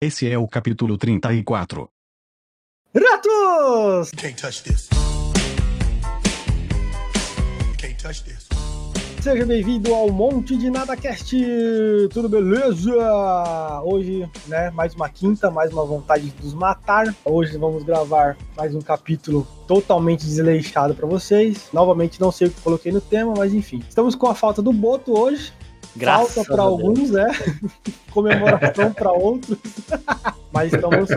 Esse é o capítulo 34. Ratos! Can't touch this. Can't touch this. Seja bem-vindo ao Monte de Nada Cast. Tudo beleza? Hoje, né, mais uma quinta, mais uma vontade de nos matar. Hoje vamos gravar mais um capítulo totalmente desleixado para vocês. Novamente não sei o que coloquei no tema, mas enfim. Estamos com a falta do Boto hoje. Graças falta para alguns, é. Comemoração para outros. mas estamos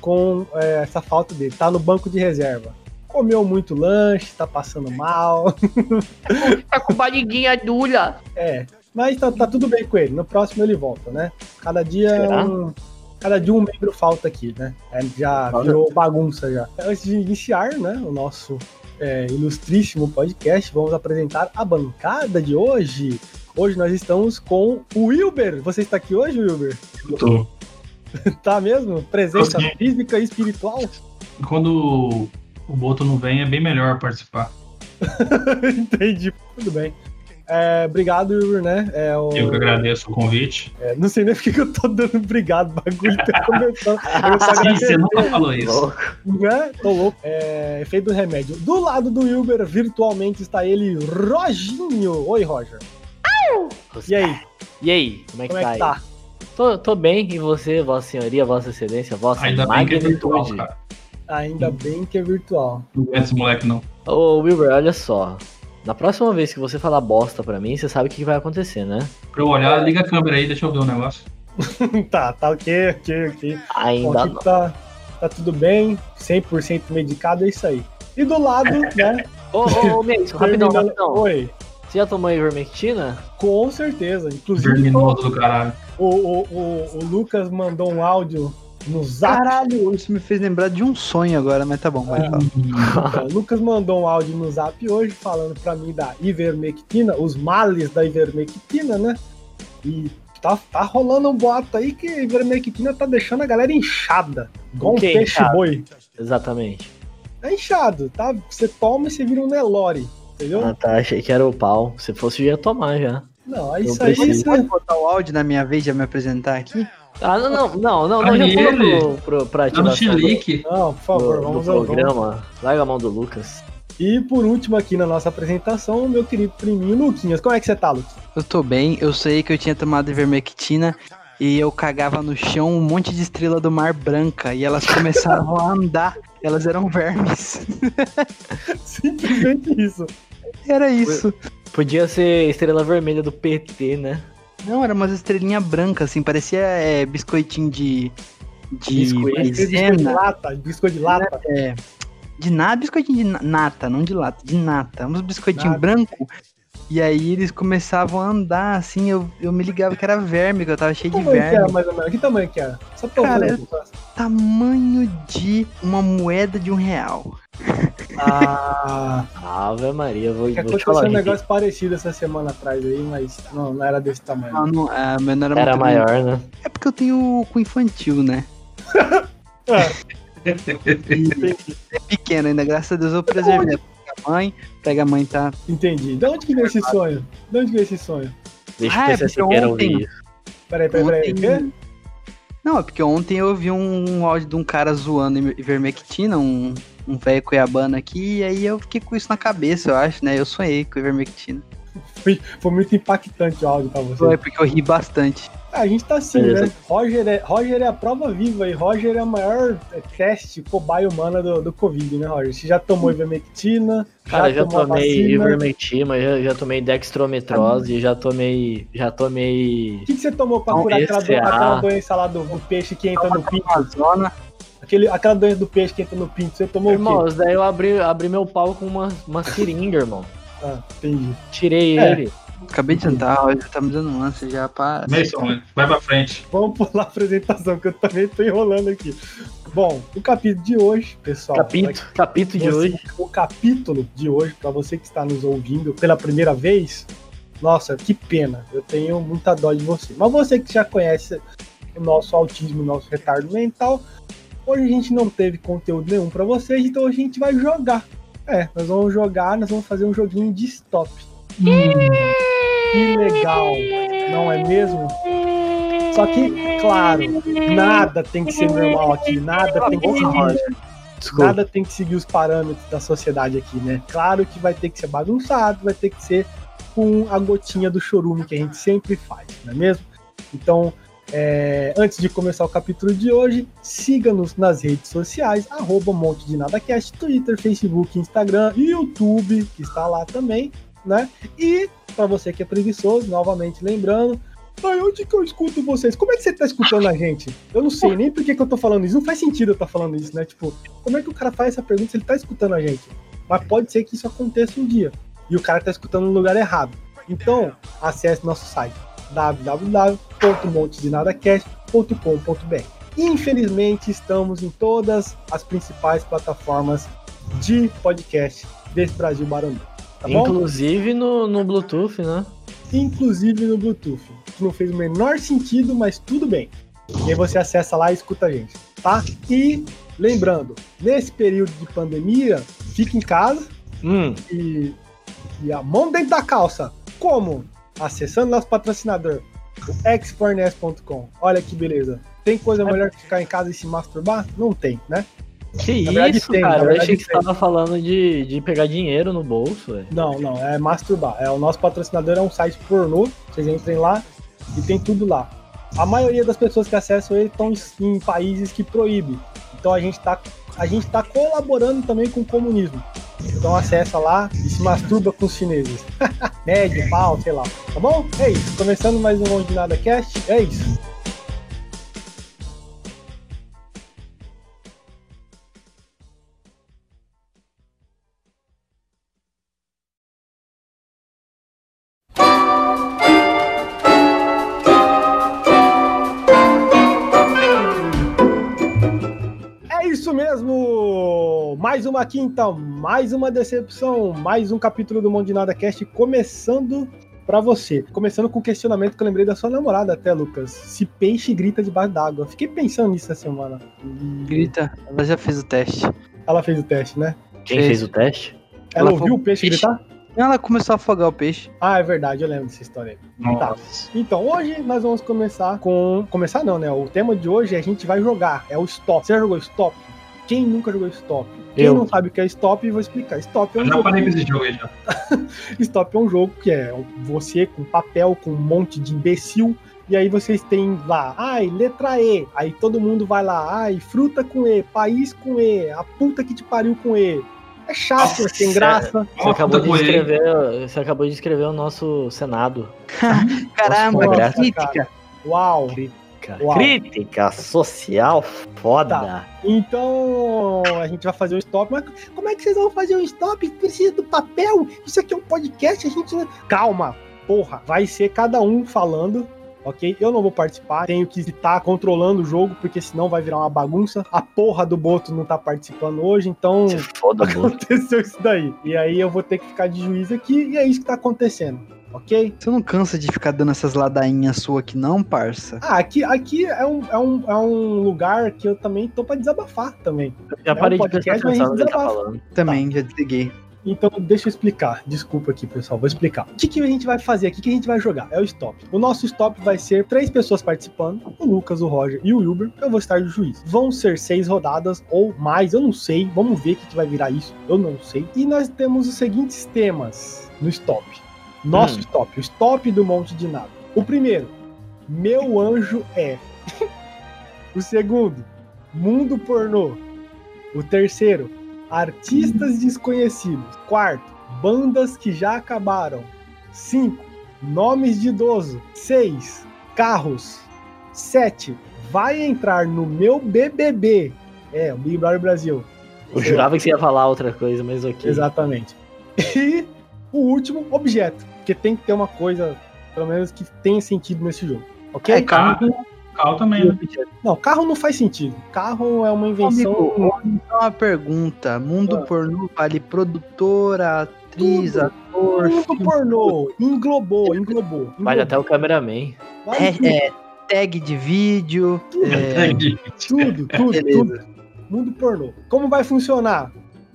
com é, essa falta dele. Tá no banco de reserva. Comeu muito lanche, tá passando mal. Tá com barriguinha dura. É, mas tá, tá tudo bem com ele. No próximo ele volta, né? Cada dia Será? um. Cada dia um membro falta aqui, né? É, já virou bagunça já. Antes de iniciar, né, o nosso é, ilustríssimo podcast, vamos apresentar a bancada de hoje. Hoje nós estamos com o Wilber. Você está aqui hoje, Wilber? Eu tô. Tá mesmo? Presença sim. física e espiritual? Quando o Boto não vem, é bem melhor participar. Entendi. Tudo bem. É, obrigado, Wilber, né? É, o... Eu que agradeço o convite. É, não sei nem porque que eu tô dando obrigado, o bagulho tá começando. Sim, você nunca falou isso. Louco. né? Tô louco. É, efeito do remédio. Do lado do Wilber, virtualmente, está ele, Roginho. Oi, Roger. E aí, E aí, como é que como é tá que aí? tá? Tô, tô bem, e você, Vossa Senhoria, Vossa Excelência, Vossa Ainda bem que é virtual, Magnitude? cara. Ainda bem que é virtual. Não conhece esse moleque, não. Ô, Wilber, olha só. Na próxima vez que você falar bosta pra mim, você sabe o que vai acontecer, né? Pra eu olhar, liga a câmera aí, deixa eu ver o negócio. tá, tá ok, ok, ok. Bom, Ainda aqui não. tá, tá tudo bem, 100% medicado, é isso aí. E do lado, né? Ô, ô, ô, Mason, rapidão, rapidão. Oi. Você já tomou ivermectina? Com certeza. Inclusive, Verminoso do caralho. o, o, o, o Lucas mandou um áudio no zap. Caralho, isso me fez lembrar de um sonho agora, mas tá bom, pode falar. Então, o Lucas mandou um áudio no zap hoje falando pra mim da ivermectina, os males da ivermectina, né? E tá, tá rolando um boato aí que a ivermectina tá deixando a galera inchada. Igual O um que é peixe inchado? boi. Exatamente. É inchado, tá? Você toma e você vira um Nelore, entendeu? Ah, tá, achei que era o pau. Se fosse, eu ia tomar já. Não, é isso aí. Você... Pode botar o áudio na minha vez de me apresentar aqui? Ah, não, não, não, não, não já pro, pro, pra no ativação. Não, por favor, vamos, vamos. programa. Larga a mão do Lucas. E por último aqui na nossa apresentação, meu querido priminho Luquinhas. Como é que você tá, Luquinhas? Eu tô bem, eu sei que eu tinha tomado ivermectina e eu cagava no chão um monte de estrela do mar branca e elas começaram a andar. Elas eram vermes. Simplesmente isso. Era isso. Podia ser estrela vermelha do PT, né? Não, era umas estrelinhas brancas, assim, parecia é, biscoitinho de. De Biscoito. Biscoito de lata, biscoito de lata. É, de nada, biscoitinho de na- nata, não de lata, de nata. Uns biscoitinhos Nata. branco. E aí eles começavam a andar, assim, eu, eu me ligava que era verme, que eu tava cheio Que de tamanho que era, verme. mais ou menos? Que tamanho que era? Só pra Cara, ver. Tamanho de uma moeda de um real. Ah, Ave Maria, vou, que vou te aconteceu falar. um negócio parecido essa semana atrás aí, mas não, não era desse tamanho. Não, não, a minha não era, Era maior, né? É porque eu tenho com infantil, né? Ah, E é pequeno ainda, graças a Deus eu preservei. Pega a mãe, pega a mãe, tá? entendi. De onde que veio esse sonho? De onde veio esse sonho? Deixa Ah, o é PC porque Siqueira ontem- ouvir isso. Peraí, peraí, peraí. o quê? Não, é porque ontem eu vi um áudio de um cara zoando ivermectina, um, um velho cuiabano aqui, e aí eu fiquei com isso na cabeça, eu acho, né? Eu sonhei com ivermectina. Foi, foi muito impactante o áudio pra você. Foi porque eu ri bastante. Ah, a gente tá assim, Beleza. né? Roger é, Roger é a prova viva e Roger é a maior teste cobaia humana do, do Covid, né, Roger? Você já tomou ivermectina? Cara, já a tomei vacina? ivermectina, já, já tomei dextrometrose, já tomei. Já tomei. O que, que você tomou pra curar aquela, do- é a- aquela doença lá do, do peixe que entra no pinto? Aquele, aquela doença do peixe que entra no pinto, você tomou o Irmão, quê? isso daí eu abri, abri meu pau com uma, uma seringa, irmão. Ah, entendi. Tirei É. ele. Acabei de jantar, hoje tá me dando um ânsia já pra. Mason, vai pra frente. Vamos pular a apresentação, que eu também tô enrolando aqui. Bom, o capítulo de hoje, pessoal. Capítulo, capítulo de Você- hoje. O capítulo de hoje, para você que está nos ouvindo pela primeira vez, nossa, que pena. Eu tenho muita dó de você. Mas você que já conhece o nosso autismo, o nosso retardo mental, hoje a gente não teve conteúdo nenhum para vocês, então a gente vai jogar. É, nós vamos jogar, nós vamos fazer um joguinho de stop. Que legal, não é mesmo? Só que, claro, nada tem que ser normal aqui, nada tem que seguir, Desculpa. nada tem que seguir os parâmetros da sociedade aqui, né? Claro que vai ter que ser bagunçado, vai ter que ser com a gotinha do chorume que a gente sempre faz, não é mesmo? Então, é, antes de começar o capítulo de hoje, siga-nos nas redes sociais, arroba Monte de NadaCast, Twitter, Facebook, Instagram e YouTube, que está lá também, né? E para você que é preguiçoso, novamente lembrando, Ai, onde que eu escuto vocês? Como é que você tá escutando a gente? Eu não sei nem por que, que eu tô falando isso. Não faz sentido eu estar falando isso, né? Tipo, como é que o cara faz essa pergunta se ele tá escutando a gente? Mas pode ser que isso aconteça um dia. E o cara tá escutando no lugar errado. Então, acesse nosso site www.montedinadacast.com.br. Infelizmente, estamos em todas as principais plataformas de podcast desse Brasil Barandã. Tá? Inclusive no, no Bluetooth, né? inclusive no Bluetooth. Não fez o menor sentido, mas tudo bem. E aí você acessa lá e escuta a gente, tá? E lembrando, nesse período de pandemia, fique em casa Hum, e, e a mão dentro da calça. Como? Acessando nosso patrocinador, o xfornes.com. Olha que beleza. Tem coisa melhor que ficar em casa e se masturbar? Não tem, né? Que verdade isso, tem, cara? Eu achei que você tem. tava falando de, de pegar dinheiro no bolso, velho. Não, não, é masturbar. É, o nosso patrocinador é um site pornô. Vocês entrem lá e tem tudo lá. A maioria das pessoas que acessam ele estão em países que proíbem. Então a gente tá, a gente tá colaborando também com o comunismo. Então acessa lá e se masturba com os chineses. Médio, pau, sei lá. Tá bom? É isso. Começando mais um Onde Nada Cast. É isso. Mais uma quinta, mais uma decepção, mais um capítulo do Mundo de Nada Cast começando pra você. Começando com o questionamento que eu lembrei da sua namorada até, Lucas. Se peixe grita debaixo d'água. Fiquei pensando nisso essa semana. Grita, ela já fez o teste. Ela fez o teste, né? Quem Fez. fez o teste? Ela, Ela ouviu o peixe peixe. gritar? Ela começou a afogar o peixe. Ah, é verdade, eu lembro dessa história aí. Tá. Então, hoje nós vamos começar com. Começar não, né? O tema de hoje é a gente vai jogar. É o stop. Você já jogou stop? Quem nunca jogou stop? Quem Eu. não sabe o que é stop, eu vou explicar. Stop é um Eu já jogo. parei com esse jogo aí já. Stop é um jogo que é você com papel, com um monte de imbecil. E aí vocês têm lá, ai, letra E. Aí todo mundo vai lá, ai, fruta com E, país com E, a puta que te pariu com E. É chato, é sem graça. Você acabou, de escrever, você acabou de escrever o nosso Senado. Caramba, Nossa, que crítica. Uau. Cara, Uau. Crítica social foda. Tá. Então, a gente vai fazer um stop. Mas como é que vocês vão fazer um stop? Precisa do papel? Isso aqui é um podcast, a gente. Calma, porra. Vai ser cada um falando. Ok? Eu não vou participar, tenho que estar controlando o jogo, porque senão vai virar uma bagunça. A porra do Boto não tá participando hoje, então foda, Boto. aconteceu isso daí. E aí eu vou ter que ficar de juiz aqui, e é isso que tá acontecendo. Ok? Você não cansa de ficar dando essas ladainhas suas aqui, não, parça? Ah, aqui, aqui é, um, é, um, é um lugar que eu também tô pra desabafar também. Já um parei de prestar podcast, a atenção no que tá falando. Também, já desliguei. Então, deixa eu explicar. Desculpa aqui, pessoal. Vou explicar. O que, que a gente vai fazer aqui? O que a gente vai jogar? É o stop. O nosso stop vai ser três pessoas participando: o Lucas, o Roger e o Wilber. Eu vou estar de juiz. Vão ser seis rodadas ou mais, eu não sei. Vamos ver o que, que vai virar isso. Eu não sei. E nós temos os seguintes temas no stop. Nosso Hum. stop. O stop do Monte de Nada. O primeiro: Meu anjo é. o segundo: Mundo pornô. O terceiro: Artistas desconhecidos. Quarto, bandas que já acabaram. Cinco, nomes de idoso. Seis, carros. Sete, vai entrar no meu BBB. É, o Big Brother Brasil. Eu jurava que você ia falar outra coisa, mas ok. Exatamente. E o último, objeto. Porque tem que ter uma coisa, pelo menos, que tenha sentido nesse jogo. Ok? É, carro. Carro também, né? Não, carro não faz sentido. Carro é uma invenção. Amigo, Então, uma pergunta. Mundo Ah. pornô vale produtora, atriz, Tudo. ator, Mundo filme, pornô. Englobou, englobou. Vale englobou. até o cameraman. Vale é, tudo. é, tag de vídeo. é, Tudo, tudo, tudo. Mundo pornô. Como vai funcionar?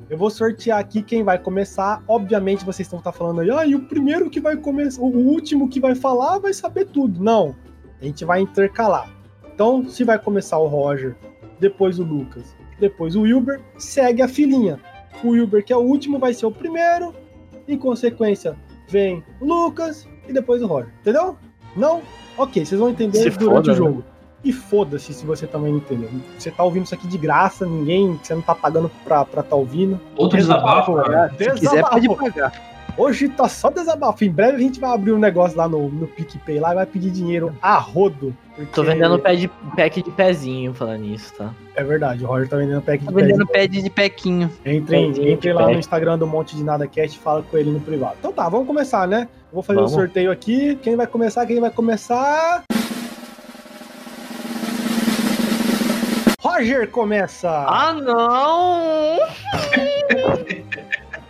Eu vou sortear aqui quem vai começar. Obviamente vocês estão tá falando aí, ah, e o primeiro que vai começar, o último que vai falar vai saber tudo. Não. A gente vai intercalar. Então, se vai começar o Roger, depois o Lucas, depois o Wilber, segue a filinha. O Wilber, que é o último, vai ser o primeiro. Em consequência, vem o Lucas e depois o Roger. Entendeu? Não? Ok, vocês vão entender Se durante foda, o jogo. E foda-se se você também não entendeu. Você tá ouvindo isso aqui de graça, ninguém, você não tá pagando pra estar tá ouvindo. Outro desabafo, cara. Se quiser, pode pagar. Hoje tá só desabafo. Em breve a gente vai abrir um negócio lá no, no PicPay lá e vai pedir dinheiro a rodo. porque- Tô vendendo pé de, pack de pezinho falando nisso, tá? É verdade, o Roger tá vendendo pack Tô de vendendo pé. pad de pequinho. Entrem, Pezinho de entrem lá no pack. Instagram do Monte de Nada Cast e fala com ele no privado. Então tá, vamos começar, né? Vou fazer Vamos. o sorteio aqui. Quem vai começar? Quem vai começar? Roger começa! Ah, não!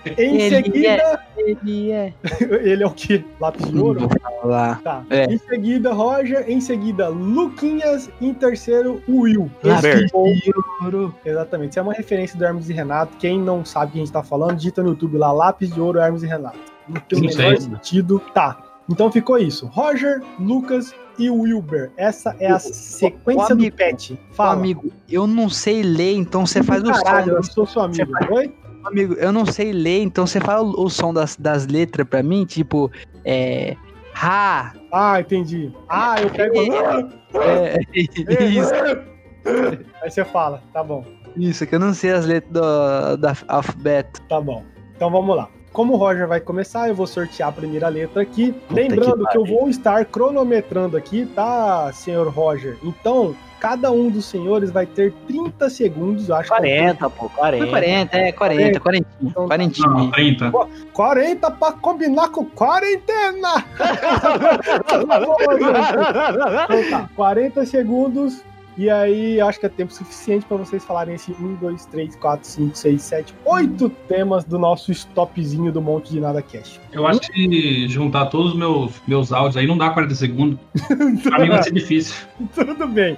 em ele seguida, Ele é. ele é o quê? Lápis de ouro? Lá. Tá. É. Em seguida, Roger. Em seguida, Luquinhas. Em terceiro, Will. Lápis de ouro. Exatamente. Isso é uma referência do Hermes e Renato. Quem não sabe o que a gente tá falando, digita no YouTube lá, Lápis de Ouro, Hermes e Renato. Não tem o Não menor sentido. Tá. Então ficou isso. Roger, Lucas e Wilber. Essa é a sequência do amigo- pet. Ô, Fala. amigo, eu não sei ler, então você faz o Caralho, eu som. sou seu amigo. Oi? Amigo, eu não sei ler, então você faz o, o som das, das letras pra mim, tipo, é. Ha! Ah, entendi. Ah, eu pego. É, isso, Aí você fala, tá bom. isso, que eu não sei as letras do, da alfabeto. Tá bom. Então vamos lá. Como o Roger vai começar, eu vou sortear a primeira letra aqui. Lembrando que que, eu vou estar cronometrando aqui, tá, senhor Roger? Então, cada um dos senhores vai ter 30 segundos, eu acho que é 40, pô, 40. 40, é, 40, 40. Então tá. 40. Não, 30. 40 pra combinar com quarentena! então tá, 40 segundos. E aí, acho que é tempo suficiente para vocês falarem esse 1, 2, 3, 4, 5, 6, 7, 8 temas do nosso stopzinho do Monte de Nada Cash. Eu acho que juntar todos os meus, meus áudios aí não dá 40 segundos. Pra mim vai ser difícil. Tudo bem.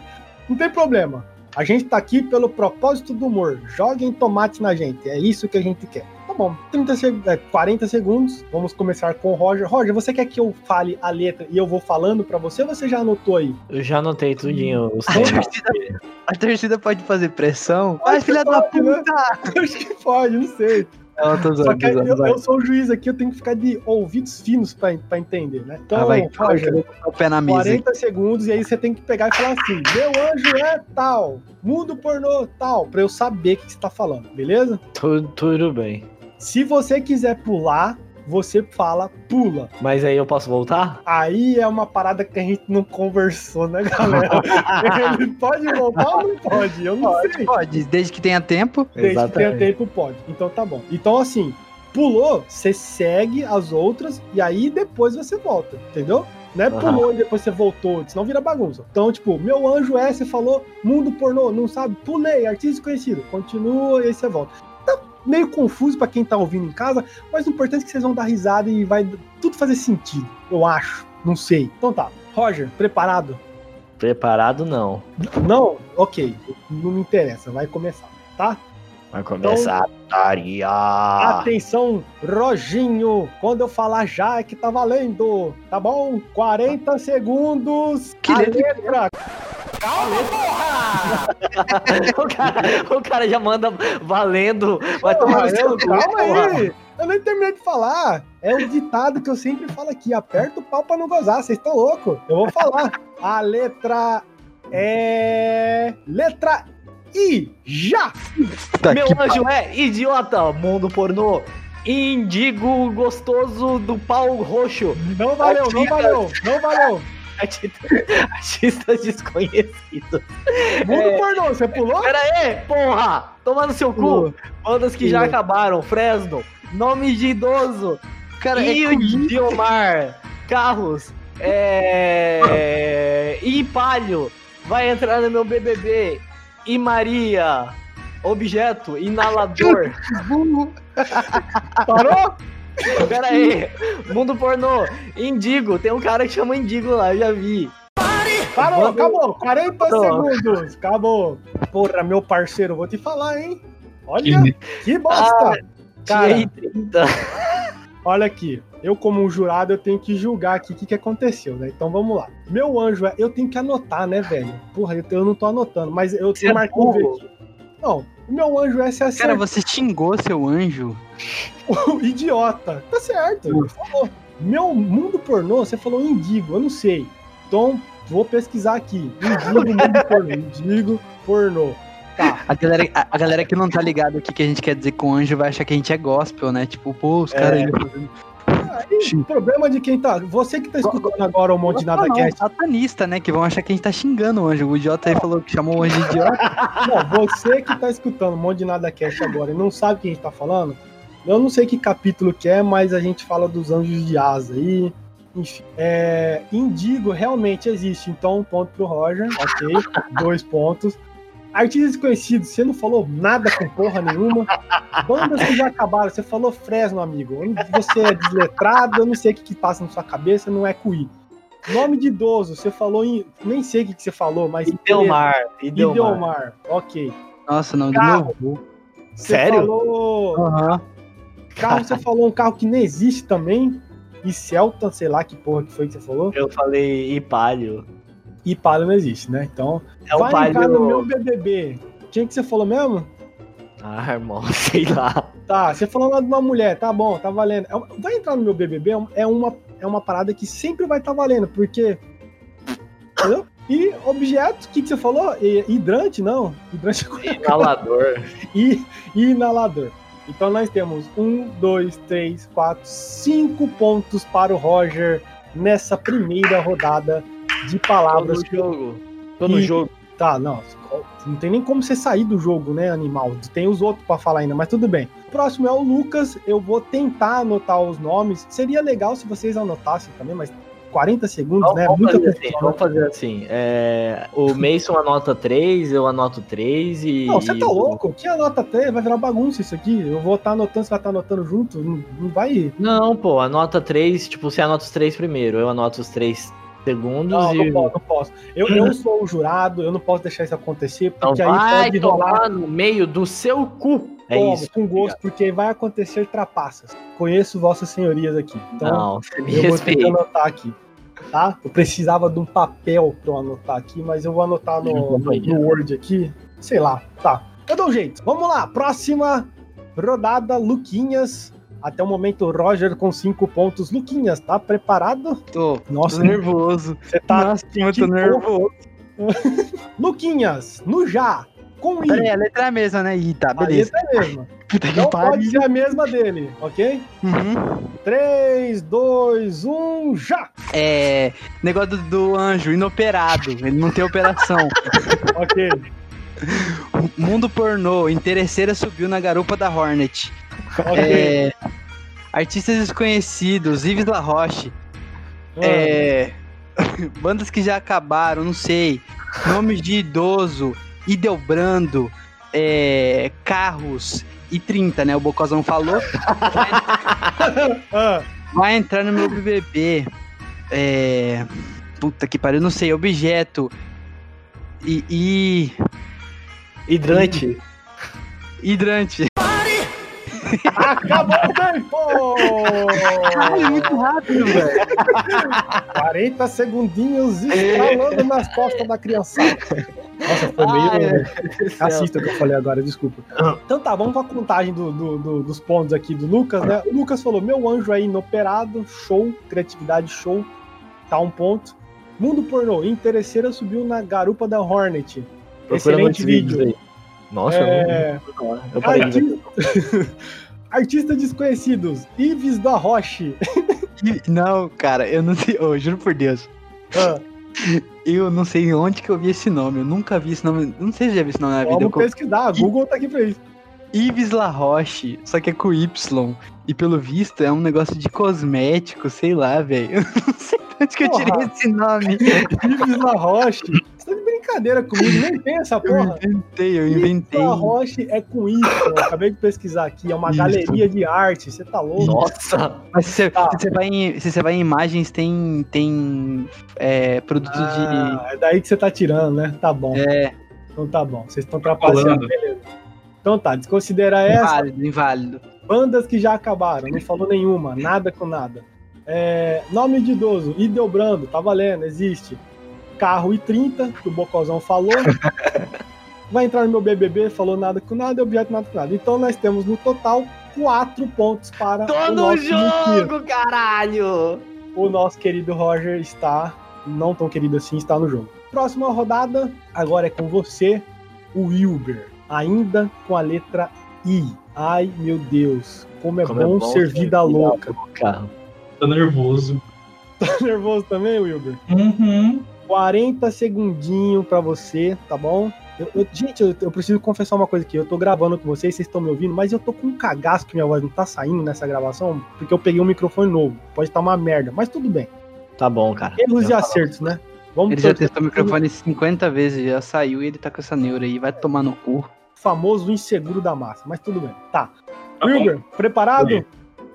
Não tem problema. A gente tá aqui pelo propósito do humor. Joguem tomate na gente. É isso que a gente quer. Tá bom. 30 seg- é, 40 segundos. Vamos começar com o Roger. Roger, você quer que eu fale a letra e eu vou falando pra você ou você já anotou aí? Eu já anotei tudinho A torcida, a torcida pode fazer pressão? Vai, Vai, filha da pode, né? puta! Acho que pode, não sei. Não, tô Só zoando, que tô zoando, eu, eu sou o juiz aqui, eu tenho que ficar de ouvidos finos pra, pra entender, né? Então, Ah, vai, que eu Roger, o pé na mesa. 40 segundos e aí você tem que pegar e falar assim: meu anjo é tal, mundo pornô tal, pra eu saber o que você tá falando, beleza? Tu- tudo bem. Se você quiser pular, você fala pula. Mas aí eu posso voltar? Aí é uma parada que a gente não conversou, né, galera? Ele pode voltar ou não pode? Eu não sei. Pode, desde que tenha tempo. Desde que tenha tempo, pode. Então tá bom. Então, assim, pulou, você segue as outras e aí depois você volta, entendeu? Não é Aham. pulou e depois você voltou, senão vira bagunça. Então, tipo, meu anjo é, você falou mundo pornô, não sabe? Pulei, artista desconhecido. Continua e aí você volta. Meio confuso pra quem tá ouvindo em casa, mas o importante é que vocês vão dar risada e vai tudo fazer sentido, eu acho. Não sei. Então tá. Roger, preparado? Preparado não. Não? Ok. Não me interessa, vai começar, tá? Vai começar a putaria. Atenção, Roginho! Quando eu falar já é que tá valendo, tá bom? 40 segundos. Que a letra letra. o, cara, o cara já manda valendo. Vai tomar Calma, no seu calma porra. aí. Eu nem terminei de falar. É o ditado que eu sempre falo aqui: aperta o pau pra não gozar. Vocês estão loucos? Eu vou falar. A letra é. Letra I. Já! Tá Meu anjo é idiota, mundo pornô. Indigo gostoso do pau roxo. Não valeu, não valeu, não valeu. Artista- Artistas desconhecidos. Mundo É. pornô, você pulou? Pera aí, porra! Toma no seu cu. Pulou. Bandas que já Pulou. acabaram. Fresno. Nome de idoso. Cara, é Rio comigo. de Omar. Carros. É. E Palio. Vai entrar no meu BBB. E Maria. Objeto. Inalador. Parou? Pera aí. Mundo pornô. Indigo. Tem um cara que chama Indigo lá, eu já vi. Parou, Vamos- acabou. 40 Pronto. segundos. Acabou. Porra, meu parceiro, vou te falar, hein? Olha, Que- que bosta. Cara, Tirei 30. Olha aqui, eu como um jurado, eu tenho que julgar aqui o que, que aconteceu, né? Então vamos lá. Meu anjo é. Eu tenho que anotar, né, velho? Porra, eu, eu não tô anotando, mas eu Você tô é aqui. Não, meu anjo é se Cara, você xingou seu anjo. Idiota. Tá certo, ele falou. Meu mundo pornô, você falou indigo, eu não sei. Então, vou pesquisar aqui. Indigo, mundo pornô. Indigo, pornô. Tá. A galera, a, a galera que não tá ligado o que, que a gente quer dizer com anjo vai achar que a gente é gospel, né? Tipo, pô, os caras É. aí fazendo. Aí, o problema de quem tá. Você que tá escutando agora um monte de nada cast. satanista, né? Que vão achar que a gente tá xingando o anjo. O idiota aí falou que chamou o anjo de idiota. Não, você que tá escutando um monte de nada cast agora e não sabe o que a gente tá falando, eu não sei que capítulo que é, mas a gente fala dos anjos de asa aí. Enfim. É, Indigo realmente existe, então um ponto pro Roger, ok? Dois pontos. Artistas desconhecidos, você não falou nada com porra nenhuma. Bandas que já acabaram, você falou Fresno, amigo. Você é desletrado, eu não sei o que, que passa na sua cabeça, não é cuí. Nome de idoso, você falou em. Nem sei o que, que você falou, mas. Idelmar. Idelmar. Idelmar, ok. Nossa, não, do Carro. meu avô. Você Sério? falou. Aham. Carro, você falou um carro que não existe também. E Celta, sei lá que porra que foi que você falou. Eu falei Ipalio. E Palio não existe, né? Então. É o vai pai entrar do... no meu BBB. Quem que você falou mesmo? Ah, irmão, sei lá. Tá, você falou lá de uma mulher, tá bom, tá valendo. É Vai entrar no meu BBB é uma, é uma parada que sempre vai estar valendo, porque. Entendeu? E objeto, o que, que você falou? E- Hidrante, não. Hidrante é Inalador. e inalador. Então nós temos um, dois, três, quatro, cinco pontos para o Roger nessa primeira rodada de Tô palavras. no jogo. Tô no E- jogo. Tá, não. Não tem nem como você sair do jogo, né, animal? Tem os outros pra falar ainda, mas tudo bem. O próximo é o Lucas. Eu vou tentar anotar os nomes. Seria legal se vocês anotassem também, mas 40 segundos, Vamos, né? vamos Muita fazer assim, vamos fazer assim. É, o Mason anota 3, eu anoto 3 e. Não, você tá e o- louco? Que anota até? Vai virar bagunça isso aqui. Eu vou estar anotando, você vai estar anotando junto. Não, não vai. Não, pô, anota 3, tipo, você anota os 3 primeiro, eu anoto os 3 segundos Não, e. não posso, não posso. Eu, eu sou o jurado, eu não posso deixar isso acontecer, Então porque aí vai pode rolar no meio do seu cu. É como, isso. com gosto, porque vai acontecer trapaças. Conheço vossas senhorias aqui. Então, Não, eu vou ter que anotar aqui. Tá? Eu precisava de um papel pra eu anotar aqui, mas eu vou anotar no, no, no Word aqui. Sei lá, tá. Eu dou um jeito. Vamos lá, próxima rodada, Luquinhas. Até o momento, Roger com cinco pontos. Luquinhas, tá preparado? Tô, Nossa, tô nervoso. você tá. Nossa, eu que tô nervoso. Luquinhas, no já, com I. Pera aí, a letra é a mesma, né? Ih, tá, A beleza. letra é a mesma. Puta que Não pode ser a mesma dele, ok? Uhum. 3, 2, 1, já! É. Negócio do, do anjo, inoperado. Ele não tem operação. Ok. Mundo pornô, interesseira subiu na garupa da Hornet. Ok. É, artistas desconhecidos, Yves La Roche. É, bandas que já acabaram, não sei. Nomes de idoso, Idelbrando, é, carros e 30, né? O Bocosão falou. ah, Vai entrar no meu BBB. É. Puta que pariu, não sei. Objeto. E. e Hidrante. hidrante. acabou o tempo! Caralho, muito rápido, velho. 40 segundinhos estralando nas costas da criançada. Nossa, foi meio. Ai, Assista o que eu falei agora, desculpa. Então tá, vamos pra contagem do- do- do- dos pontos aqui do Lucas, né? O Lucas falou: meu anjo é inoperado, show, criatividade, show, tá um ponto. Mundo pornô, interesseira subiu na garupa da Hornet. Procura Excelente muitos vídeos vídeo. aí. Nossa, É, eu não. Eu parei de artista... Artistas desconhecidos, Ives da Roche. Não, cara, eu não sei. Ô, juro por Deus. Ah, Eu não sei onde que eu vi esse nome. Eu nunca vi esse nome. Não sei se eu já vi esse nome na vida. vamos Eu co- pesquisar, a Google tá aqui pra isso. Yves La Roche, só que é com Y. E pelo visto é um negócio de cosmético, sei lá, velho. Eu não sei de onde que eu tirei esse nome. Ives La brincadeira comigo, nem tem essa Eu porra. inventei, eu inventei. La Roche é com. Eu acabei de pesquisar aqui. É uma Isso. galeria de arte. Você tá louco? Nossa. Mas se você, Tá. vai em, se você vai em imagens, tem, tem é, produto Ah, é daí que você tá tirando, né? Tá bom. de. É, Então tá bom. Vocês estão trapaceando, beleza. Então tá, desconsidera essa. inválido, inválido. Bandas que já acabaram, não falou nenhuma, nada com nada. É, nome de idoso, Ideobrando, tá valendo, existe. Carro e 30, que o Bocozão falou. Vai entrar no meu BBB, falou nada com nada, objeto nada com nada. Então nós temos no total quatro pontos para Tô o no nosso jogo, caralho! O nosso querido Roger está, não tão querido assim, está no jogo. Próxima rodada, agora é com você, o Wilber. Ainda com a letra I. Ai, meu Deus. Como é, Como é bom, bom ser vida vida louca. Carro. Tô nervoso. Tá nervoso também, Wilber? Uhum. 40 segundinhos pra você, tá bom? Eu- eu- gente, eu, eu preciso confessar uma coisa aqui. Eu tô gravando com vocês, vocês estão me ouvindo, mas eu tô com um cagaço que minha voz não tá saindo nessa gravação, porque eu peguei um microfone novo. Pode estar uma merda, mas tudo bem. Tá bom, cara. Erros e acertos, né? Vamos Ele já testou o microfone 50 vezes, já saiu e ele tá com essa neura aí. Vai tomar no cu. famoso inseguro da massa, mas tudo bem. Tá. Tá Wilber, preparado?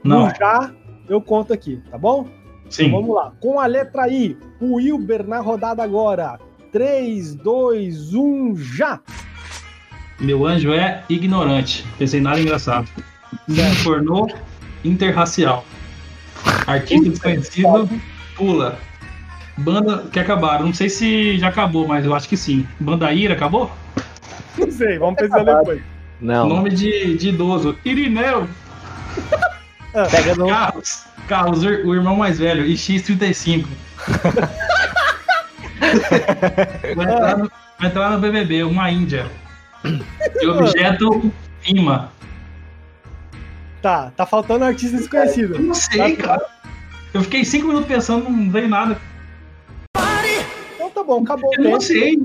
Não, já, eu conto aqui, tá bom? Sim. Vamos lá. Com a letra I, o Wilber na rodada agora. 3, 2, 1, já! Meu anjo é ignorante. Pensei em nada engraçado. Mundo pornô interracial. Artista desconhecido, pula. Banda que acabaram. Não sei se já acabou, mas eu acho que sim. Banda Ira acabou? Não sei, vamos pesquisar depois. Não. Nome de, de idoso. Irineu. Pega no. Carlos. Carlos, o o irmão mais velho. E X35. vai, entrar no, vai entrar no BBB, uma Índia. E objeto imã. Tá, tá faltando artista desconhecido. Eu não sei, cara. Eu fiquei cinco minutos pensando, não veio nada. Então tá bom, acabou o Eu não tempo. sei.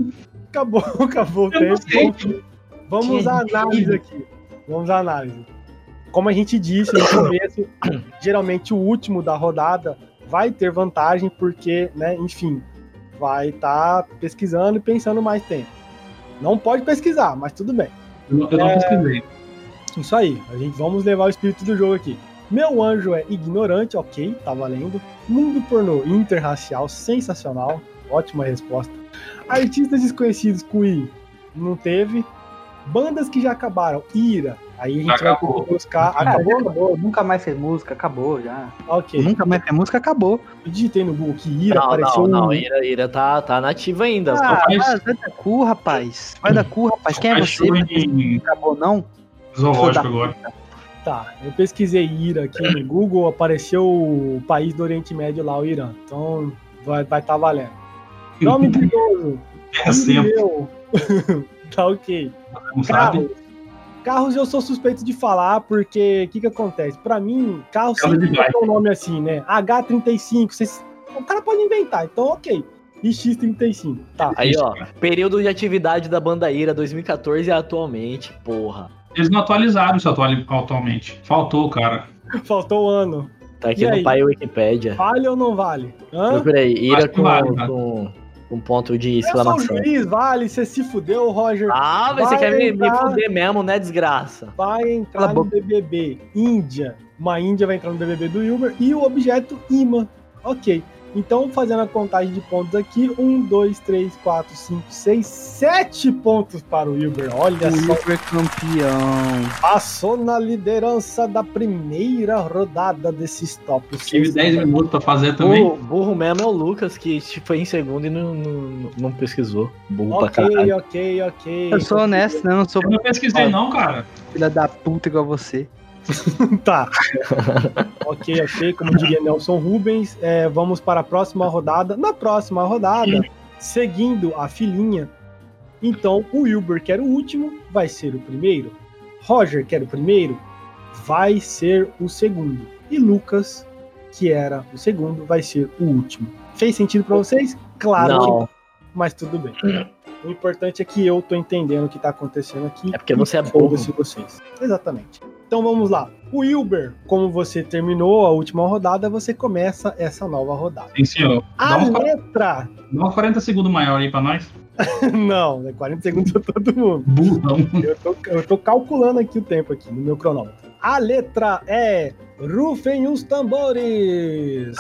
Acabou, acabou o Eu não tempo. sei. Vamos à análise aqui. Vamos à análise. Como a gente disse no começo, geralmente o último da rodada vai ter vantagem, porque, né, enfim, vai estar pesquisando e pensando mais tempo. Não pode pesquisar, mas tudo bem. Eu não, eu não É. pesquisei. Isso aí, a gente vamos levar o espírito do jogo aqui. Meu anjo é ignorante, ok, tá valendo. Mundo pornô interracial, sensacional, ótima resposta. Artistas desconhecidos com I, não teve. Bandas que já acabaram, Ira, aí a gente vai Acabou. que buscar. Acabou, Acabou? acabou. Nunca mais fez música, acabou já. Ok. Nunca mais fez música, acabou. Eu digitei no Google que Ira Não, apareceu não, não. um- Ira, Ira tá, tá nativa ainda. Ah, mas- vai, vai da cu, rapaz. Vai da cu, rapaz. Quem é você? Em Acabou, não? zoológico agora. Tá, eu pesquisei Ira aqui no Google, apareceu o país do Oriente Médio lá, o Irã. Então vai estar tá valendo. Nome de idoso. É sempre. Meu. tá ok. Não sabe? Carros. Eu sou suspeito de falar, porque o que que acontece? Pra mim, carro Carro sempre tem um nome assim, né? H35, vocês- o cara pode inventar, então ok. E X35, tá. Aí, ó. Período de atividade da banda Ira 2014 e atualmente, porra. Eles não atualizaram isso atualmente. Faltou, cara. Faltou o ano. Tá aqui E no aí? pai Wikipédia. Vale ou não vale? Hã? Procura aí, Ira com, vale, com, com ponto de Eu sou o exclamação. juiz, vale, você se fudeu, Roger. Ah, mas você quer me, me entrar. fuder mesmo, né, desgraça? Vai entrar no. BBB. Índia. Uma Índia vai entrar no BBB do Uber e o objeto imã. Ok. Então, fazendo a contagem de pontos aqui: 1, 2, 3, 4, 5, 6, 7 pontos para o Uber. Olha O só, Uber campeão. passou na liderança da primeira rodada desses top Tive 6. 10 minutos pra fazer também. O burro mesmo é o Lucas, que foi em segundo e não, não, não pesquisou. Burro pra Ok, caralho. ok, ok. Eu sou honesto, né? Eu não sou Eu não pesquisei, não, cara. filha da puta igual você. Tá. ok, ok. Como diria Nelson Rubens, é, vamos para a próxima rodada. Na próxima rodada, seguindo a filinha, então o Wilber, que era o último, vai ser o primeiro. Roger, que era o primeiro, vai ser o segundo. E Lucas, que era o segundo, vai ser o último. Fez sentido para vocês? Claro que Não, mas tudo bem. O importante é que eu tô entendendo o que tá acontecendo aqui. é porque você é burro. vocês. Exatamente. Então vamos lá. O Wilber, como você terminou a última rodada, você começa essa nova rodada. Sim, senhor. A Dá letra. dá uns 40 segundos maior aí pra nós. Não, é 40 segundos pra todo mundo. Burrão. Eu tô, eu tô calculando aqui o tempo aqui no meu cronômetro. A letra é Rufem os tambores.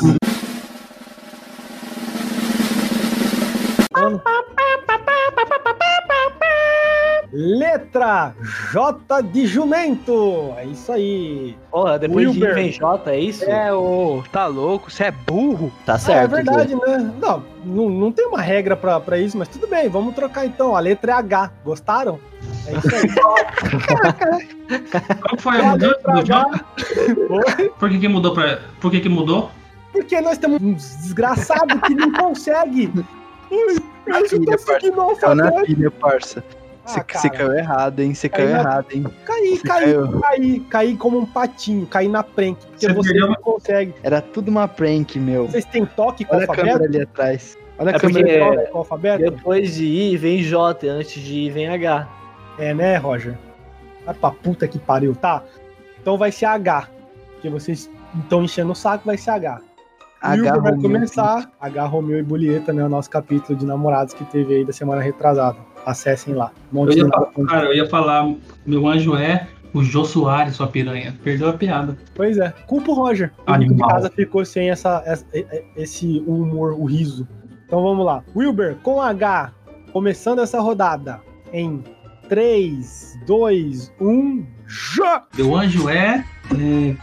Letra J de jumento. É isso aí. Porra, depois Wilber. de J, é isso? É, ô, tá louco? Você é burro? Tá Ah, é certo. verdade, né? Não, não, não tem uma regra pra, pra isso, mas tudo bem, vamos trocar então. A letra é H. Gostaram? É isso aí. Qual foi a mudança do. J? Por que, que mudou pra. Por que, que mudou? Porque nós temos um desgraçado que não consegue. Eu tô seguindo o Caiu na alfabeto. pilha, parça. Você cara. caiu errado, hein? Você Caiu caiu na- errado, hein? Caí, Você caí, caiu. caí, caí como um patinho, caí na prank, porque Você você não consegue. Era tudo uma prank, meu. Vocês têm toque com o Olha a câmera alfabeto? ali atrás. Olha a É câmera ali. Toque com o alfabeto? Depois de I vem J, antes de I vem H. É, né, Roger? Vai pra puta que pariu, tá? Então vai ser H. Porque vocês estão enchendo o saco, vai ser H. H, H vai Romeu, começar H, Romeu e Julieta, né? O nosso capítulo de namorados que teve aí da semana retrasada. Acessem lá. Eu ia, falar, cara, eu ia falar, meu anjo é o Jô Soares, sua piranha. Perdeu a piada. Pois é, culpa o Roger. O de casa ficou sem essa, essa- esse humor, o riso. Então vamos lá. Wilber, com H, começando essa rodada em 3, 2, 1, já! Meu anjo é, é,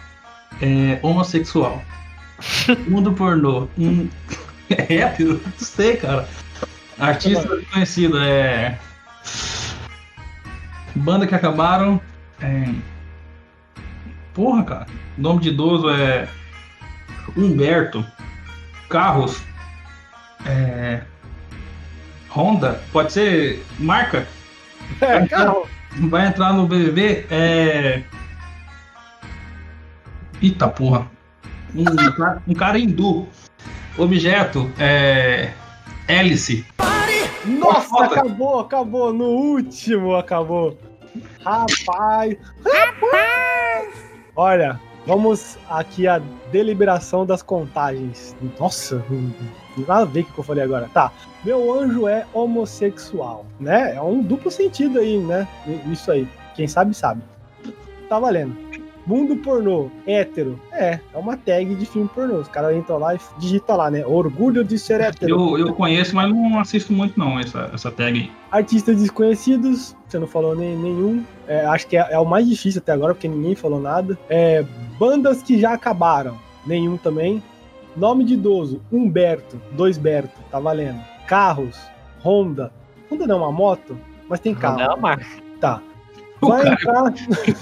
é homossexual. Mundo pornô. Hum, é? Não sei, cara. Artista desconhecido é. Banda que acabaram. É... Porra, cara. Nome de idoso é. Humberto. Carros. É. Honda. Pode ser marca? É, carro. vai entrar no BBB é. Eita porra. Um, um cara hindu. Objeto é. Hélice. Nossa, Foda. acabou, acabou. No último acabou. Rapaz. Rapaz! Olha, vamos aqui à deliberação das contagens. Nossa, nada a ver com o que eu falei agora. Tá. Meu anjo é homossexual, né? É um duplo sentido aí, né? Isso aí. Quem sabe, sabe. Tá valendo. Mundo pornô, hétero. É, é uma tag de filme pornô. Os caras entram lá e digitam lá, né? Orgulho de ser hétero. Eu, eu conheço, mas não assisto muito não, essa, essa tag aí. Artistas desconhecidos, você não falou nem, nenhum. É, acho que é, é o mais difícil até agora, porque ninguém falou nada. É, bandas que já acabaram, nenhum também. Nome de idoso, Humberto, dois Berto, tá valendo. Carros, Honda. Honda não é uma moto, mas tem carro. Não é uma marca. Tá. Vai cara- entrar.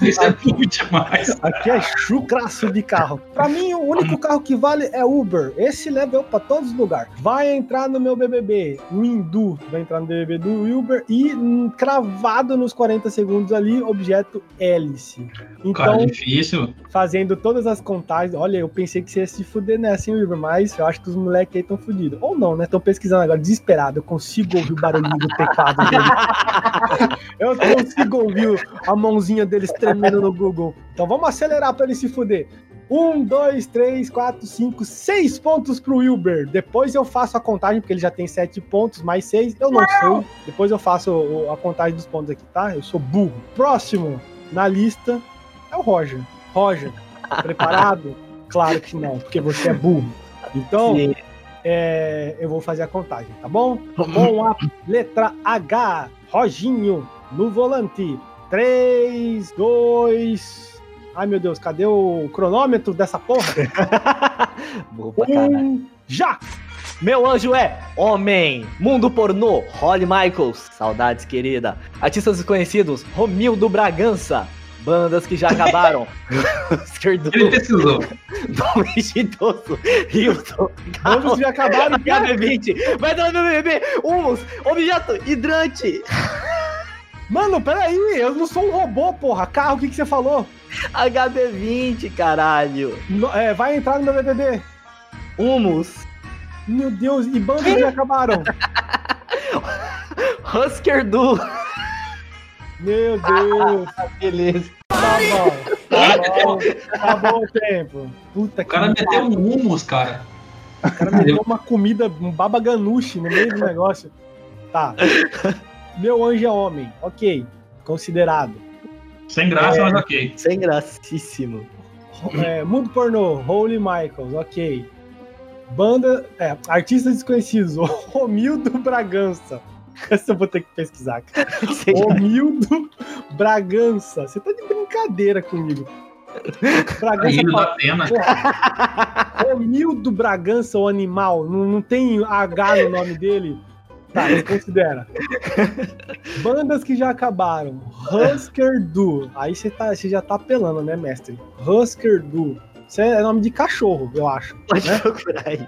Isso é muito demais. Aqui é chucraço de carro. Pra mim, o único carro que vale é Uber. Esse leva eu pra todos os lugares. Vai entrar no meu BBB. O Hindu vai entrar no BBB do Uber. E hum, cravado nos 40 segundos ali, objeto hélice. Cara, Então, difícil. fazendo todas as contagens. Olha, eu pensei que você ia se fuder nessa, hein, Uber? Mas eu acho que os moleques aí estão fudidos. Ou não, né? Estão pesquisando agora, desesperado. Eu consigo ouvir o barulhinho do teclado dele. eu consigo ouvir a mãozinha deles tremendo no Google. Então vamos acelerar pra ele se fuder. Um, dois, três, quatro, cinco, seis pontos pro Wilber. Depois eu faço a contagem, porque ele já tem sete pontos, mais seis. Eu não sei. Depois eu faço a contagem dos pontos aqui, tá? Eu sou burro. Próximo na lista é o Roger. Roger, preparado? claro que não, porque você é burro. Então, é, eu vou fazer a contagem, tá bom? Com a letra H, Roginho, no volante. 3, 2. Ai meu Deus, cadê o cronômetro dessa porra? Pra caralho. Um, já! Meu anjo é homem. Mundo pornô, Holly Michaels. Saudades, querida. Artistas desconhecidos, Romildo Bragança. Bandas que já acabaram. Esquerdo, Ele precisou. Nome idoso, Hilton, Vamos já acabaram, cara. HB20. Vai dar no bebê. Humus, objeto, hidrante. Mano, peraí, eu não sou um robô, porra. Carro, o que, que você falou? HB20, caralho. No- é, vai entrar no meu BBB. Humus, Meu Deus, e bandas que acabaram? Husker Du. Meu Deus. Beleza. Tá bom, tá bom, tá bom o tempo. Puta O que cara meteu um humus, cara. O cara meteu uma comida, um baba ganoush no meio do negócio. Tá. Meu anjo é homem. Ok. Considerado. Sem graça, É. mas ok. Sem gracíssimo. É, mundo pornô. Holy Michaels. Ok. Banda. É, artistas desconhecidos. Romildo Bragança. Essa eu vou ter que pesquisar, cara. Romildo Bragança. Você tá de brincadeira comigo. Bragança da pena. Romildo Bragança, o animal. Não, não tem H no nome dele. Tá, desconsidera. Bandas que já acabaram. Husker Du. Aí você tá, você já tá apelando, né, mestre? Husker Du. Isso é nome de cachorro, eu acho. Pode né? procurar aí.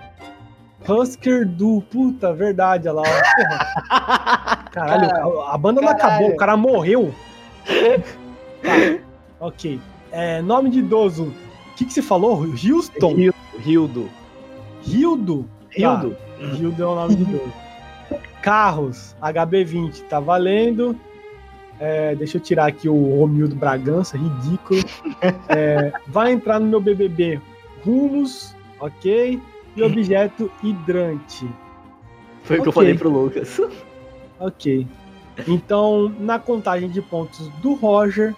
Husker Du. Puta, verdade, olha lá. ó. Porra. Caralho, a, a banda não Caralho. acabou, o cara morreu. Tá, ok. É, nome de idoso. O que, que você falou? Houston? Rildo. Rildo. Hildo? Rildo. Hildo é o nome de idoso. Carros, HB20, tá valendo. É, deixa eu tirar aqui o Romildo Bragança, ridículo. É, vai entrar no meu BBB rumos, ok? E objeto hidrante, Foi o que eu falei pro Lucas. ok. Então, na contagem de pontos do Roger,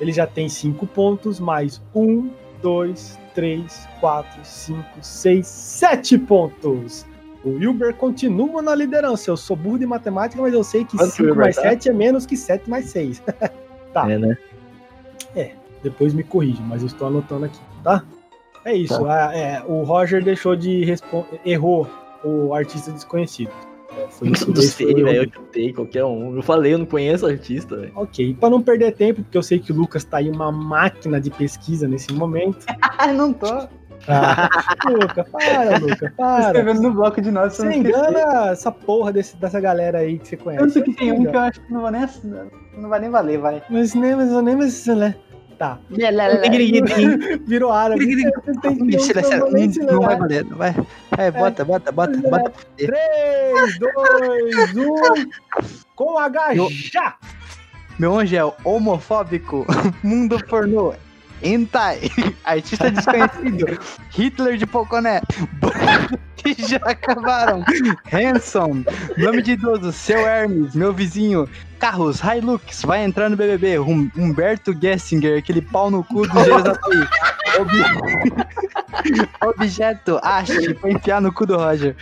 ele já tem 5 pontos, mais 1, 2, 3, 4, 5, 6, 7 pontos. O Wilber continua na liderança. Eu sou burro de matemática, mas eu sei que Quanto que o 5 Wilber mais tá? 7 é menos que 7 mais 6. Tá. É, né? Depois me corrige, mas eu estou anotando aqui, tá? É isso. a- é, o Roger deixou de responder. Errou o artista desconhecido. É, foi isso. Não sei, velho. erro. Eu chutei qualquer um. Eu falei, eu não conheço artista, velho. Ok, para não perder tempo, porque eu sei que o Lucas tá aí uma máquina de pesquisa nesse momento. Ah, não tô. Ah, Luca, para, Luca, para. Escrevendo no bloco de pra Você engana essa porra desse, dessa galera aí que você conhece. Tanto que tem um que eu acho que não vai nem, não vai nem valer, vai. Mas nem, mas nem, mas né? Tá. Virou árabe. Não vai valer, não vai. É, bota, bota, bota, bota. 3, 2, 1. Com H já! Meu anjo é homofóbico, mundo pornô, hentai, artista desconhecido, Hitler de Poconé, já acabaram, Hanson, nome de idoso, seu Hermes, meu vizinho, carros, Hilux, vai entrar no BBB, Hum- Humberto Gessinger, aquele pau no cu do Jerusalém, Ob... Objeto, haste, foi enfiar no cu do Roger.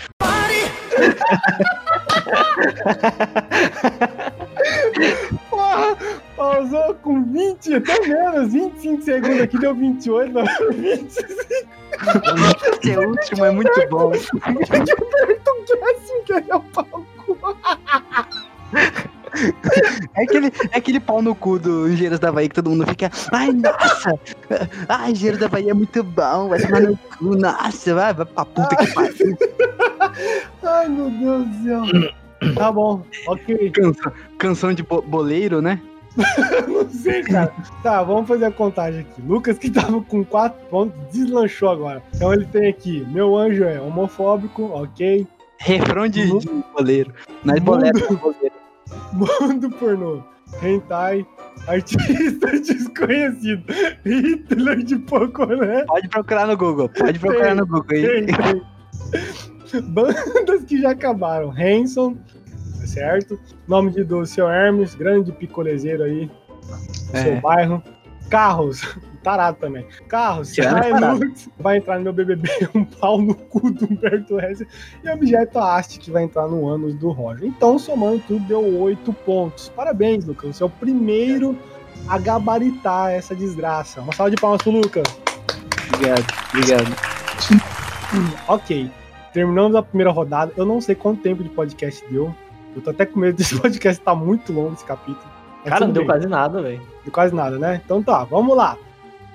Porra, pausou com 20, até menos, 25 segundos aqui, deu 28, mas 25 Esse último é muito bom. assim que é o pau. É aquele, é aquele pau no cu do Engenheiros da Bahia que todo mundo fica. Ai, nossa! Ai, Engenheiros da Bahia é muito bom, vai tomar no cu, nossa, vai, vai pra puta que pariu. Ai, meu Deus do céu. Tá bom, ok. Canção, canção de bo- boleiro, né? Não sei, cara. Tá, vamos fazer a contagem aqui. Lucas, que tava com 4 pontos, deslanchou agora. Então ele tem aqui: meu anjo é homofóbico, ok. Refrão de, Mu- de boleiro. Nós bolero, boleiro. Mundo pornô, hentai, artista desconhecido, Hitler de Poconé. Pode procurar no Google, pode procurar no Google aí. Tem, tem. Bandas que já acabaram. Hanson, certo? Nome de do seu Hermes, grande picolezeiro aí do É. seu bairro. Carros, tarado também. Carros, Hilux, vai entrar no meu BBB, um pau no cu do Humberto Hesse. E objeto haste que vai entrar no ânus do Roger. Então, somando tudo, deu oito pontos. Parabéns, Lucas. Você é o primeiro a gabaritar essa desgraça. Uma salva de palmas pro Lucas. Obrigado, obrigado. Ok. Terminamos a primeira rodada. Eu não sei quanto tempo de podcast deu. Eu tô até com medo desse podcast tá muito longo esse capítulo. Mas Cara, não deu bem. quase nada, velho. Deu quase nada, né? Então tá, vamos lá.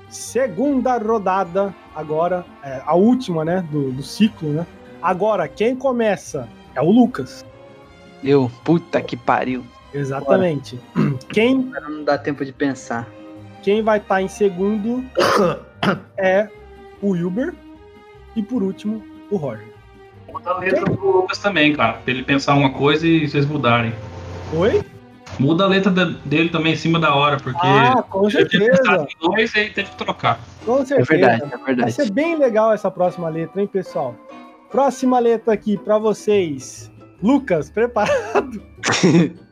Segunda rodada, agora, é, a última, né? Do, do ciclo, né? Agora, quem começa é o Lucas. Eu, puta que pariu. Exatamente. Quem, Agora não dá tempo de pensar. quem vai estar em segundo é o Wilber. E por último, o Roger. Muda a letra do Lucas também, cara. Pra ele pensar uma coisa e vocês mudarem. Oi? Muda a letra dele também em cima da hora, porque Ah, com ele tinha pensado certeza. em dois e aí teve que trocar. Com É certeza. verdade, é Vai verdade. ser bem legal essa próxima letra, hein, pessoal? Próxima letra aqui pra vocês. Lucas, preparado?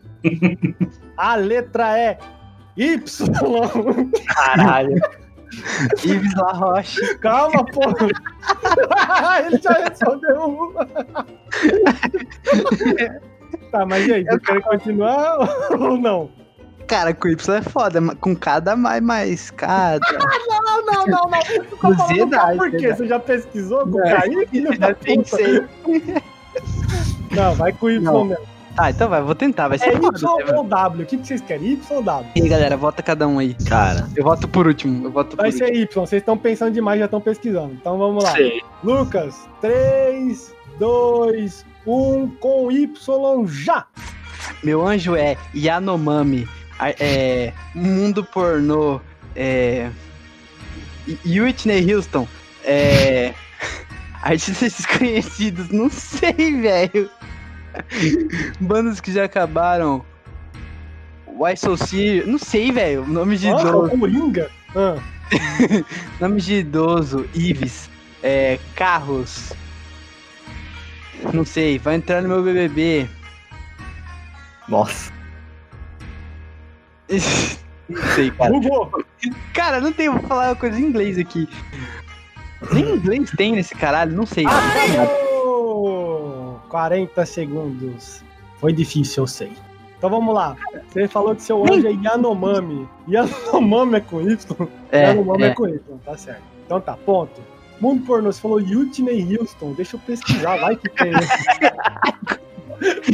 A letra é Y. Caralho. Ives La Roche. Calma, porra. Ele já respondeu uma. Tá, mas e aí, você quer continuar ou não? Cara, com Y é foda, mas com cada mais, mais cada. Não, não, não, não. Você tá falando Ansiedade, Por quê? Você já pesquisou com É. Já pensei. Não, vai com Y Não. mesmo. Tá, então vai, vou tentar, vai É ser foda. Y né? ou W? O que, que vocês querem? Y ou W? E aí, galera, vota cada um aí. Cara, Eu voto por último, eu voto por Vai último. ser Y. Vocês estão pensando demais, já estão pesquisando. Então vamos lá. sei. Lucas, 3, 2, 1, com Y já! Meu anjo é Yanomami, a- é Mundo Pornô, é e- Whitney Houston, é artistas desconhecidos, não sei, velho. Bandas que já acabaram. Why So Serious, não sei, velho. Nome de Nossa, idoso, o Coringa? Ah, nome de idoso, Ives, é, carros. Não sei, vai entrar no meu BBB. Nossa. Não sei, cara. bugou! Cara, não tem, vou falar uma coisa em inglês aqui. Nem inglês tem nesse caralho, não sei. Oh, 40 segundos. Foi difícil, eu sei. Então vamos lá. Você falou que seu anjo é Yanomami. Yanomami é com Y? É, Yanomami é. é. com Y, tá certo. Então tá, ponto. Mundo pornô, você falou Whitney Houston. Deixa eu pesquisar, vai que tem.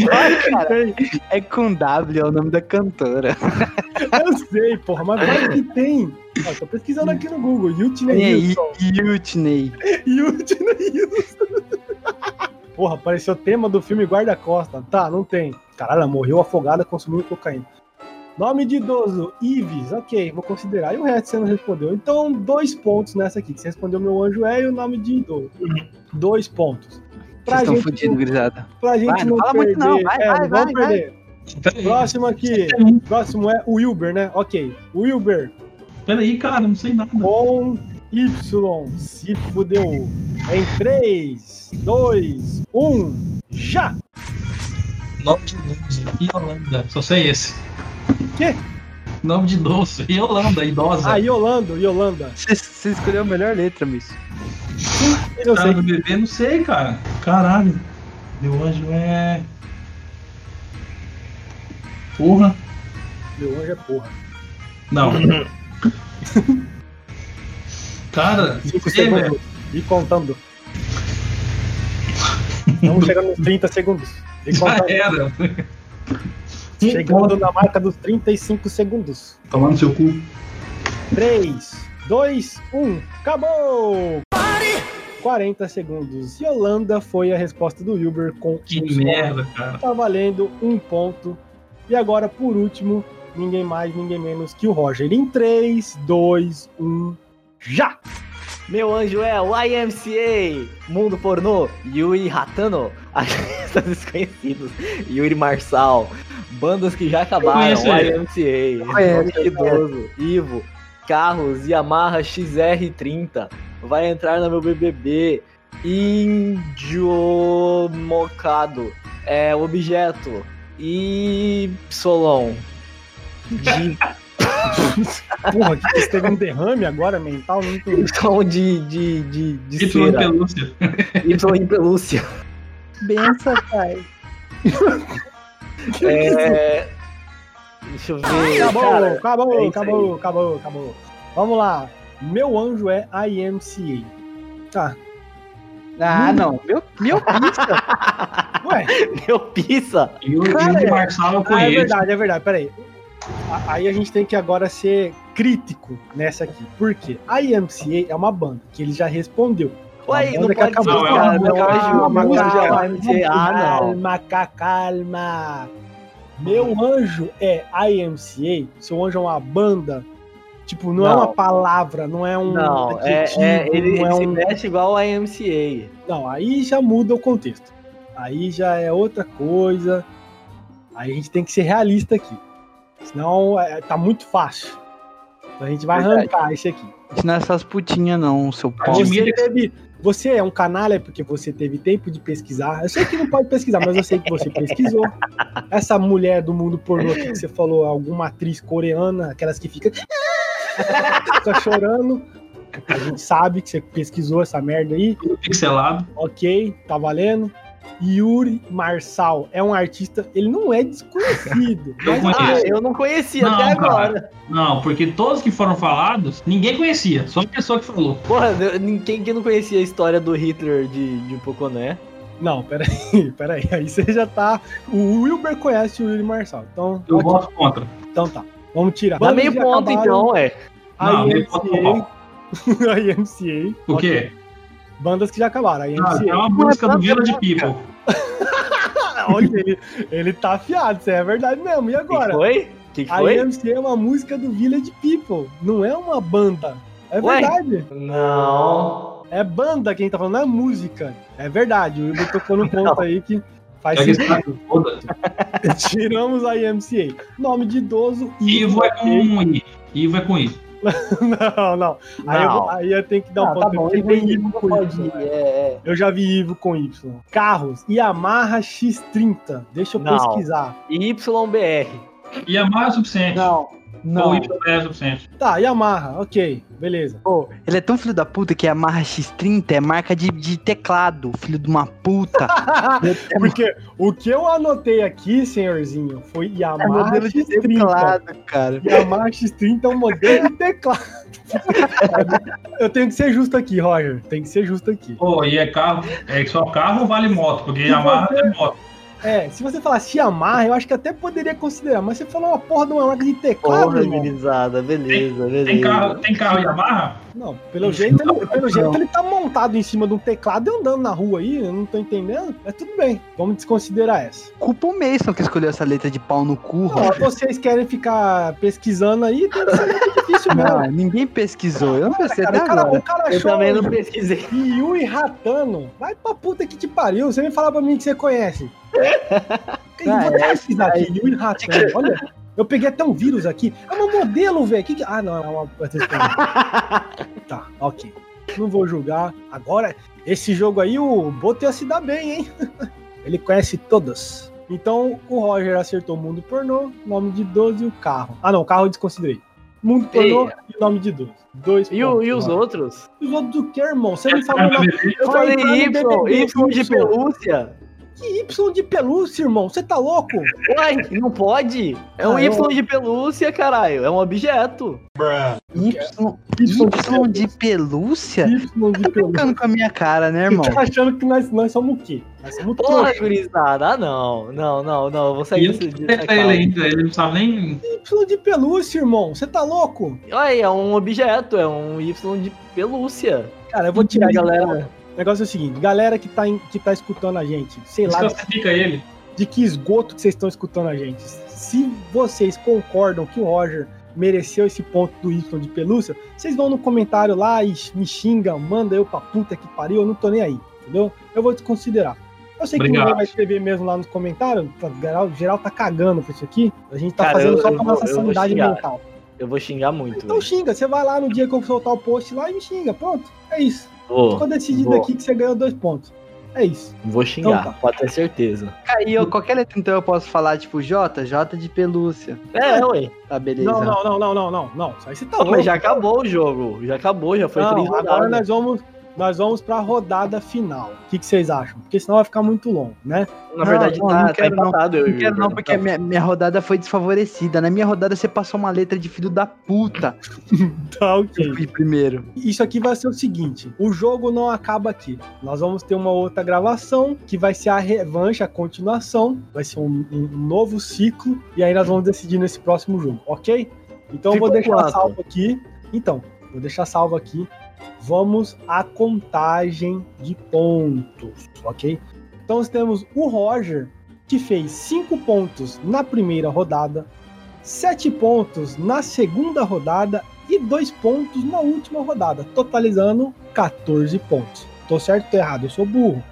Vai que Cara. tem. é com W, é o nome da cantora. Eu sei, porra, mas vai que tem. Ó, tô pesquisando aqui no Google. Whitney aí, Houston. Whitney. Whitney Houston. Porra, apareceu o tema do filme Guarda-Costa. Tá, não tem. Caralho, ela morreu afogada consumindo cocaína. Nome de idoso, Ives. Ok, vou considerar. E o resto você não respondeu. Então, dois pontos nessa aqui. Que você respondeu meu anjo é e o nome de idoso. Dois pontos. Pra Vocês estão gente, fodidos, gurizada. pra gente Vai, não não fala perder. muito não. Vai, é, vai, não vamos vai, perder. Peraí, Próximo aqui. Próximo é o Wilber, né? Ok. Wilber peraí, cara, não sei nada. com Y. Se fudeu. Em 3, 2, 1, já! Nome de idoso. Yolanda. Só sei esse. Quê? Nome de idoso. Yolanda, idosa. Ah, Yolanda, Yolanda. Você, você escolheu a melhor letra, miss. Eu Tá sei. no bebê, não sei, cara. Caralho. Meu anjo é. Porra. Meu anjo é porra. Não. cara, 5 sei, velho. E contando. Estamos chegando nos 30 segundos. E Já era. Chegando na marca dos 35 segundos. Tomando seu cu. 3, 2, 1, acabou! 40 segundos. Yolanda foi a resposta do Wilber com Que Y. merda, cara. Tá valendo um ponto. E agora, por último, ninguém mais, ninguém menos que o Roger. Em 3, 2, 1, já! Meu anjo é o IMCA, Mundo Pornô, Yui Hatano, artistas desconhecidos, Yuri Marçal, bandas que já acabaram. YMCA, Conheço, Idoso, Ivo, Carros, Yamaha XR30, vai entrar no meu BBB, Índio Mocado, é, Objeto, Y, de Porra, que você teve um derrame agora mental? Não entendi. som de, de, de, de Y cera, pelúcia. Y em pelúcia. Benção, pai. É... Deixa eu ver. Acabou, cara. acabou, é acabou, acabou, acabou. Vamos lá. Meu anjo é IMCA. Tá. Ah, não. Meu, meu pista. Ué, Meu pizza. E o Cara, Yuri Marçal eu ah, é conheço. verdade, é verdade. Peraí. Aí a gente tem que agora ser crítico nessa aqui. Por quê? A IMCA é uma banda que ele já respondeu. Ué, não pode acabou. Não, é cara. música, anjo, calma, calma, é não. Calma, ca- calma. Meu anjo é IMCA. Seu anjo é uma banda. Tipo, não, é Não. uma palavra, não é um. Não, é, adjetivo, é, ele, não é ele se um- veste igual a IMCA. Não, aí já muda o contexto. Aí já é outra coisa. Aí a gente tem que ser realista aqui. Senão é, tá muito fácil. Então a gente vai Verdade. arrancar esse aqui. Isso não é essas putinhas, não, seu pau. Você, que- teve, você é um canalha porque você teve tempo de pesquisar. Eu sei que não pode pesquisar, mas eu sei que você pesquisou. Essa mulher do mundo pornô que você falou, alguma atriz coreana, aquelas que fica, fica chorando. A gente sabe que você pesquisou essa merda aí. Tudo pixelado. Ok, tá valendo. Yuri Marçal é um artista, ele não é desconhecido. Eu mas. Ah, eu não conhecia Não, até cara. agora. Não, porque todos que foram falados, ninguém conhecia. Só uma pessoa que falou. Porra, ninguém que não conhecia a história do Hitler de, de Poconé. Não, peraí, peraí. Aí você já tá. O Wilber conhece o Yuri Marçal. Então, Eu ok, voto contra. então tá. Vamos tirar. Dá meio ponto acabaram, então, é. Não, A meio ponto pro IMCA. a IMCA. O quê? Bandas que já acabaram. A Ah, IMCA. é uma música do Village People. Olha, ele, ele tá afiado, isso é verdade mesmo. E Que agora? foi? Que que A foi? IMCA é uma música do Village People, não é uma banda. É Ué? verdade. Não. É banda quem tá falando, não é música. É verdade. O Wilber tocou no ponto aí que faz É que sentido. Tiramos a IMCA. Nome de idoso, Ivo é com I. Ivo é com I. Não, não. Aí, eu, aí eu tenho que dar um Ah, ponto. tá bom, porque Ivo tem e Ivo Ivo com pode Y. é, é. Eu já vi Ivo com Y. Carros, Yamaha X30. Deixa eu Não. pesquisar. YBR. Yamaha é suficiente. Não, Ou não. Y é suficiente. Tá, Yamaha, ok, beleza. Pô, ele é tão filho da puta que a Marra X30 é marca de, de teclado, filho de uma puta. Porque o que eu anotei aqui, senhorzinho, foi É Yamaha modelo de X30. teclado, cara. Yamaha X30 é um modelo de teclado. eu tenho que ser justo aqui, Roger. Tem que ser justo aqui. Pô, e é carro. É só carro ou vale moto? Porque Yamaha você- é moto. É, se você falasse Yamaha, eu acho que até poderia considerar. Mas você falou uma porra de uma marca de teclado, Porra, irmão. gurizada, beleza, beleza. Tem carro, tem carro Yamaha? Não, pelo jeito, ele, pelo jeito ele tá montado em cima de um teclado e andando na rua aí, eu não tô entendendo. Mas tudo bem, vamos desconsiderar essa. Culpa o Mason que escolheu essa letra de pau no cu, Não, Roger. vocês querem ficar pesquisando aí, tem que ser muito difícil mesmo. Não, ninguém pesquisou. Eu não Cara, até o cara, agora. o cara Eu achou também não pesquisei. Yui Ratano. Vai pra puta que te pariu. Você vem falar pra mim que você conhece. Eu Ah, é, aqui. Olha, eu peguei até um vírus aqui. É uma modelo, velho. Que que- Ah, não, é uma. Tá, ok. Não vou julgar. Agora, esse jogo aí, o Boto ia se dar bem, hein? Ele conhece todas. Então, o Roger acertou Mundo Pornô, nome de 12 e o carro. Ah, não, o carro eu desconsiderei. Mundo Pornô e nome de 12. Dois E, o- e os outros? Os outros do que, irmão? Você me falou. Eu falei Y, Y de pelúcia. Que Y de pelúcia, irmão? Você tá louco? Uai, não pode. É um Ah, Y eu- de pelúcia, caralho. É um objeto. Y, Y de pelúcia? Y de pelúcia. Ficando com a minha cara, né, irmão? Você tá achando que nós, nós somos o quê? Nós somos Porra, trouxa. gurizada. Ah, não. Não, não, não. Eu vou sair desse ele ainda, ele não sabe nem. Y de pelúcia, irmão. Você tá louco? Olha, é um objeto. É um Y de pelúcia. Cara, eu vou tirar galera. O negócio é o seguinte, galera que tá, em- que tá escutando a gente, sei lá Desclassifica ele. de que esgoto que vocês estão escutando a gente. Se vocês concordam que o Roger mereceu esse ponto do Y de pelúcia, vocês vão no comentário lá e me xingam, manda eu pra puta que pariu, eu não tô nem aí, entendeu? Eu vou desconsiderar. Eu sei que Obrigado. ninguém vai escrever mesmo lá nos comentários, tá, geral, geral tá cagando pra isso aqui, a gente tá Cara, fazendo eu- só pra nossa sanidade mental. Eu vou xingar muito. Então velho. xinga, você vai lá no dia que eu soltar o post lá e me xinga, pronto, é isso. Vou, Ficou decidido vou. aqui que você ganhou dois pontos. É isso. vou xingar, Então tá. pode ter certeza. Aí eu, qualquer letra então eu posso falar, tipo, J, J de pelúcia. É, ué. Tá, beleza. Não, não, não, não, não, não, não. Isso aí você tá mas já acabou o jogo. Já acabou, já foi Não, três agora nós vamos, nós vamos pra rodada final. O que, que vocês acham? Porque senão vai ficar muito longo, né? Na verdade, Não, tá, não tá quero não. empatado. eu e Não quero não, porque a minha, minha rodada foi desfavorecida. Na minha rodada você passou uma letra de filho da puta. Tá, Eu ok. fui primeiro. Isso aqui vai ser o seguinte: o jogo não acaba aqui. Nós vamos ter uma outra gravação que vai ser a revanche, a continuação. Vai ser um, um novo ciclo. E aí nós vamos decidir nesse próximo jogo, ok? Então eu vou Ficou deixar quanto? salvo aqui. Então, vou deixar salvo aqui. Vamos à contagem de pontos, ok? Então nós temos o Roger, que fez 5 pontos na primeira rodada, 7 pontos na segunda rodada e 2 pontos na última rodada, totalizando 14 pontos. Tô certo ou tô errado? Eu sou burro.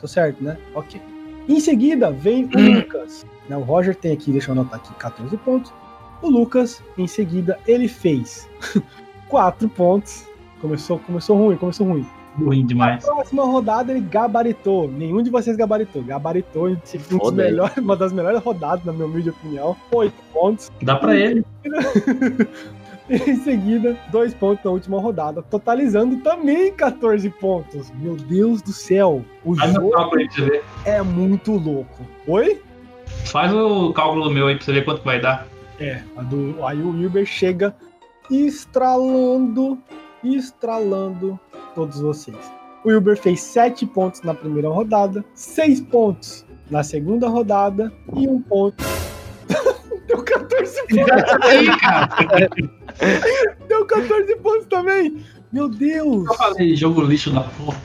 Tô certo, né? Ok. Em seguida vem o Lucas. Né, O Roger tem aqui, deixa eu anotar aqui, 14 pontos. O Lucas, em seguida, ele fez 4 pontos. Começou, começou ruim, começou ruim. Ruim demais. Próxima rodada ele gabaritou. Nenhum de vocês gabaritou. Gabaritou em um melhores- uma das melhores rodadas, na minha humilde opinião. 8 pontos. Dá pra ele. em seguida, dois pontos na última rodada, totalizando também 14 pontos. Meu Deus do céu, o Faz jogo cálculo aí pra você ver. é muito louco. Oi? Faz o cálculo meu aí pra você ver quanto vai dar. É, a do, aí o Wilber chega estralando, estralando todos vocês. O Wilber fez 7 pontos na primeira rodada, 6 pontos na segunda rodada e 1 ponto. Deu 14 pontos, Aí, cara. deu 14 pontos também. Meu Deus! Eu falei jogo lixo da porra.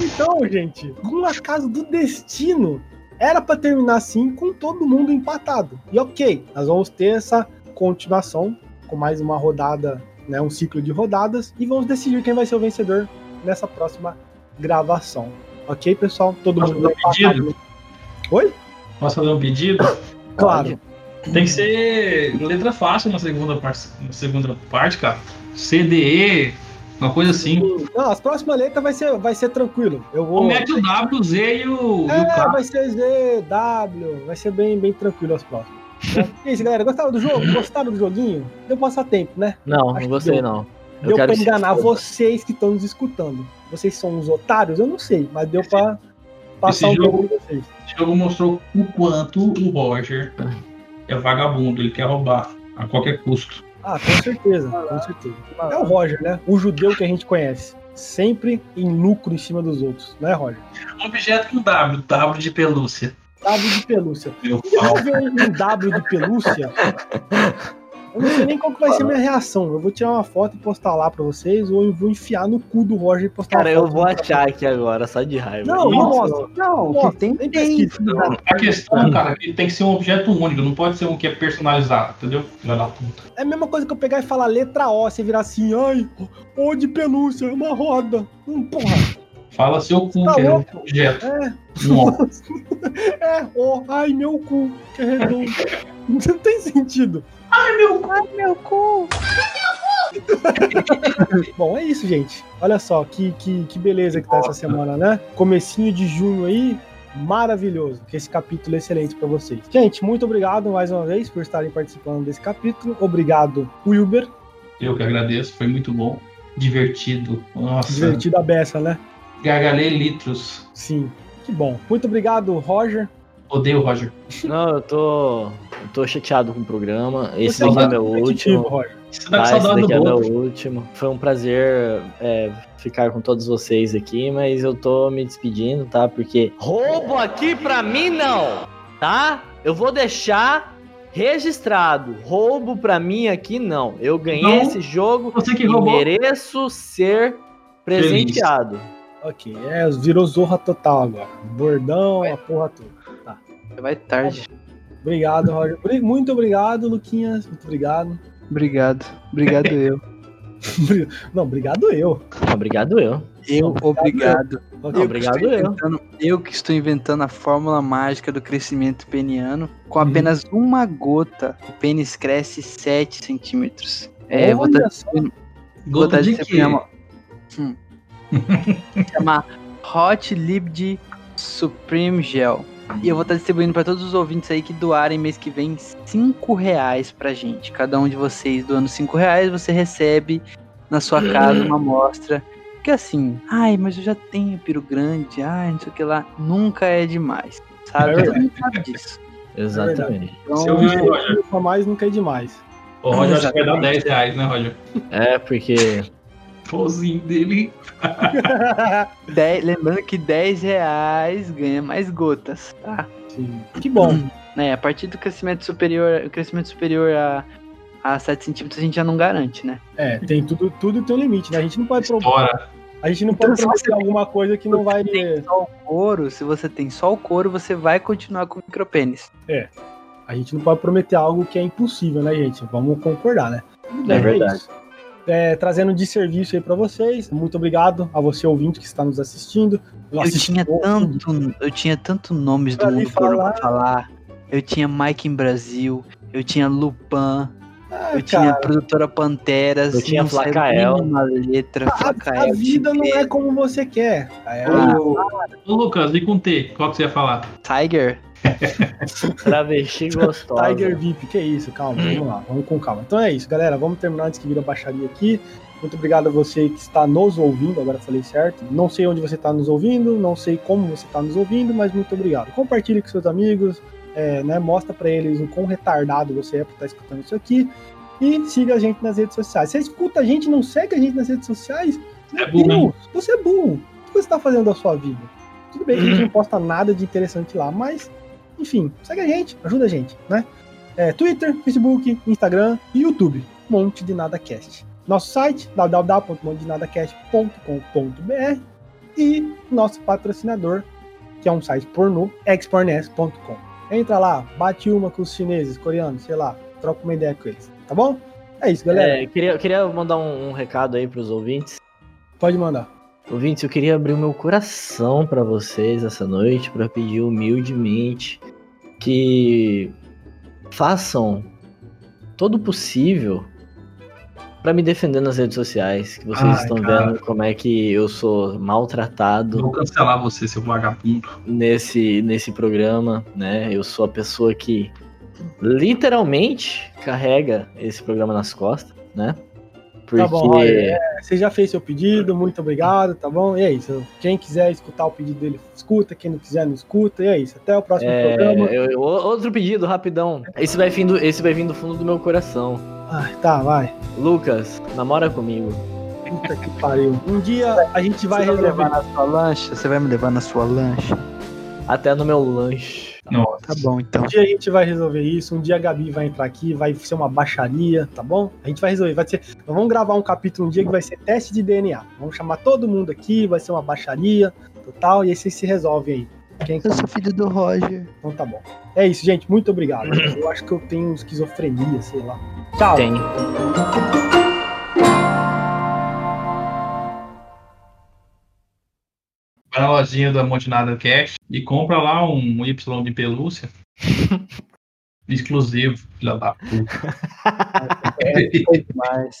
Então, gente, um acaso do destino, era pra terminar assim com todo mundo empatado. E ok, nós vamos ter essa continuação com mais uma rodada, né, um ciclo de rodadas e vamos decidir quem vai ser o vencedor nessa próxima gravação. Ok, pessoal? Todo Posso mundo fazer um. Oi? Posso fazer um pedido? Claro. Tem que ser letra fácil na segunda parte, na segunda parte, cara. CDE, uma coisa assim. Não, as próximas letras vai ser, vai ser tranquilo. Eu Ou vou. mete o W, o Z e o, e o É, K. vai ser Z, W, vai ser bem, bem tranquilo as próximas. E é isso, galera. Gostaram do jogo? Gostaram do joguinho? Deu passatempo, né? Não, Acho não que gostei deu. não. Eu Deu quero pra enganar vocês que estão nos escutando. Vocês são uns otários? Eu não sei, mas deu pra passar um esse jogo jogo- vocês. Esse jogo mostrou o quanto o Roger é vagabundo, ele quer roubar a qualquer custo. Ah, com certeza, com certeza. É o Roger, né? O judeu que a gente conhece. Sempre em lucro em cima dos outros, não é, Roger? Objeto com W, W de pelúcia. W de pelúcia. Meu Se eu ver um W de pelúcia, eu não sei nem qual que vai ser a minha reação. Eu vou tirar uma foto e postar lá pra vocês, ou eu vou enfiar no cu do Roger e postar Cara, eu vou achar aqui agora, só de raiva. Não, não mostra. Não, que tem da- A questão, cara, é que tem que ser um objeto único, não pode ser um que é personalizado, entendeu? Filha da puta. É a mesma coisa que eu pegar e falar letra O, você virar assim, ai, O de pelúcia, é uma roda. Hum, porra, Fala seu cu, Tá que é um louco. objeto. é, Um ó. é, O, ai, meu cu, que é redondo. Não tem sentido. Meu cu. Bom, é isso, gente. Olha só, que, que, que beleza que tá essa semana, né? Comecinho de junho aí, maravilhoso. Que esse capítulo é excelente pra vocês. Gente, muito obrigado mais uma vez por estarem participando desse capítulo. Obrigado, Wilber. Eu que agradeço, foi muito bom. Divertido. Nossa. Divertido a beça, né? Gargalhei litros. Sim. Que bom. Muito obrigado, Roger. Odeio o Roger. Não, eu tô. Eu tô chateado com o programa. Esse Você daqui é meu último. Roger. Você tá Ah, esse daqui é meu último. Foi um prazer é, ficar com todos vocês aqui, mas eu tô me despedindo, tá? Porque roubo aqui pra mim não, tá? Eu vou deixar registrado. Roubo pra mim aqui não. Eu ganhei Não. esse jogo Você que e roubou. mereço ser presenteado. Ok, é, virou zorra total agora. Bordão, a porra toda. Vai tarde. Obrigado, Roger. Muito obrigado, Luquinhas. Muito obrigado. Obrigado. Obrigado eu. Não, obrigado eu. Obrigado eu. Eu, obrigado. Eu Obrigado que estou eu. inventando- eu que estou inventando a fórmula mágica do crescimento peniano. Com Uhum. apenas uma gota, o pênis cresce 7 centímetros. É, vou Olha estar só. Gota de quê? Hum. Chama Hot Liquid Supreme Gel. E eu vou estar distribuindo para todos os ouvintes aí que doarem mês que vem 5 reais pra gente. Cada um de vocês doando 5 reais, você recebe na sua casa uma amostra. Porque assim, ai, mas eu já tenho piro grande, ai, não sei o que lá. Nunca é demais. É Sabe? verdade. Todo mundo sabe disso. Exatamente. Então, Você ouviu aí, Roger? a mais nunca é demais. O Roger acho que vai dar 10 reais, né, Roger? É, porque Pozinho dele. Dez- lembrando que 10 reais ganha mais gotas, tá? Sim. Que bom. né, a partir do crescimento superior, o crescimento superior a, a 7 centímetros a gente já não garante, né? É, tem tudo, tudo tem um limite, né? A gente não pode, pro... Estoura. a gente não Então, pode prometer alguma coisa que não vai. Só o couro, se você tem só o couro, você vai continuar com micropênis. A gente não pode prometer algo que é impossível, né, gente? Vamos concordar, né? É verdade. isso. É, trazendo de serviço aí pra vocês. Muito obrigado a você ouvinte que está nos assistindo. Eu tinha tanto, eu tinha tanto nomes do Pra me mundo falar. pra falar. Eu tinha Mike em Brasil, eu tinha Lupin, Ah, eu tinha a produtora Panteras, Eu tinha Flacael. nenhuma letra, A, Flacael, a vida não é como você quer. Ô, ô, Lucas, e com T? Qual que você ia falar? Tiger, Travesti gostosa. Tiger VIP, que isso, calma, vamos lá, vamos com calma. Então é isso, galera, vamos terminar antes que vira baixaria aqui. Muito obrigado a você que está nos ouvindo, agora falei certo. Não sei onde você está nos ouvindo, não sei como você está nos ouvindo, mas muito obrigado. Compartilhe com seus amigos, é, né, mostra para eles o quão retardado você é por estar escutando isso aqui. E siga a gente nas redes sociais. Você escuta a gente e não segue a gente nas redes sociais? É burro? Deus, você é burro. O que você está fazendo da sua vida? Tudo bem que a gente não posta nada de interessante lá, mas, enfim, segue a gente, ajuda a gente, né? É, Twitter, Facebook, Instagram e YouTube. Monte de Nada Cast. Nosso site, www.montedinadacast.com.br e nosso patrocinador, que é um site pornô, expornes.com. Entra lá, bate uma com os chineses, coreanos, sei lá, troca uma ideia com eles, tá bom? É isso, galera. É, queria, queria mandar um, um recado aí pros ouvintes. Pode mandar. Ouvintes, eu queria abrir o meu coração pra vocês essa noite para pedir humildemente que façam todo o possível pra me defender nas redes sociais. Que vocês Ai, estão cara. vendo como é que eu sou maltratado Vou cancelar você, seu vagabundo. nesse, nesse programa, né? Eu sou a pessoa que literalmente carrega esse programa nas costas, né? Porque Tá bom, olha, é, você já fez seu pedido, muito obrigado, tá bom? E é isso. Quem quiser escutar o pedido dele, escuta. Quem não quiser, não escuta. E é isso. Até o próximo é, programa. eu- eu- outro pedido, rapidão. Esse vai, vir do, esse vai vir do fundo do meu coração. Ai, tá, vai. Lucas, namora comigo. Puta que pariu. Um dia a gente vai Você vai me levar resolver. na sua lancha? Você vai me levar na sua lancha? Até no meu lanche. Nossa. Tá bom, então. Um dia a gente vai resolver isso. Um dia a Gabi vai entrar aqui, vai ser uma baixaria, tá bom? A gente vai resolver. Vai ser. Nós vamos gravar um capítulo um dia que vai ser teste de DNA. Vamos chamar todo mundo aqui, vai ser uma baixaria total. E aí vocês se resolvem aí. Quem Eu sou filho do Roger. Então tá bom. É isso, gente. Muito obrigado. Eu acho que eu tenho esquizofrenia, sei lá. Tchau. Tem. Vai na lojinha da Monte Nada Cash e compra lá um Y de pelúcia. Exclusivo, filha da puta. É, foi demais.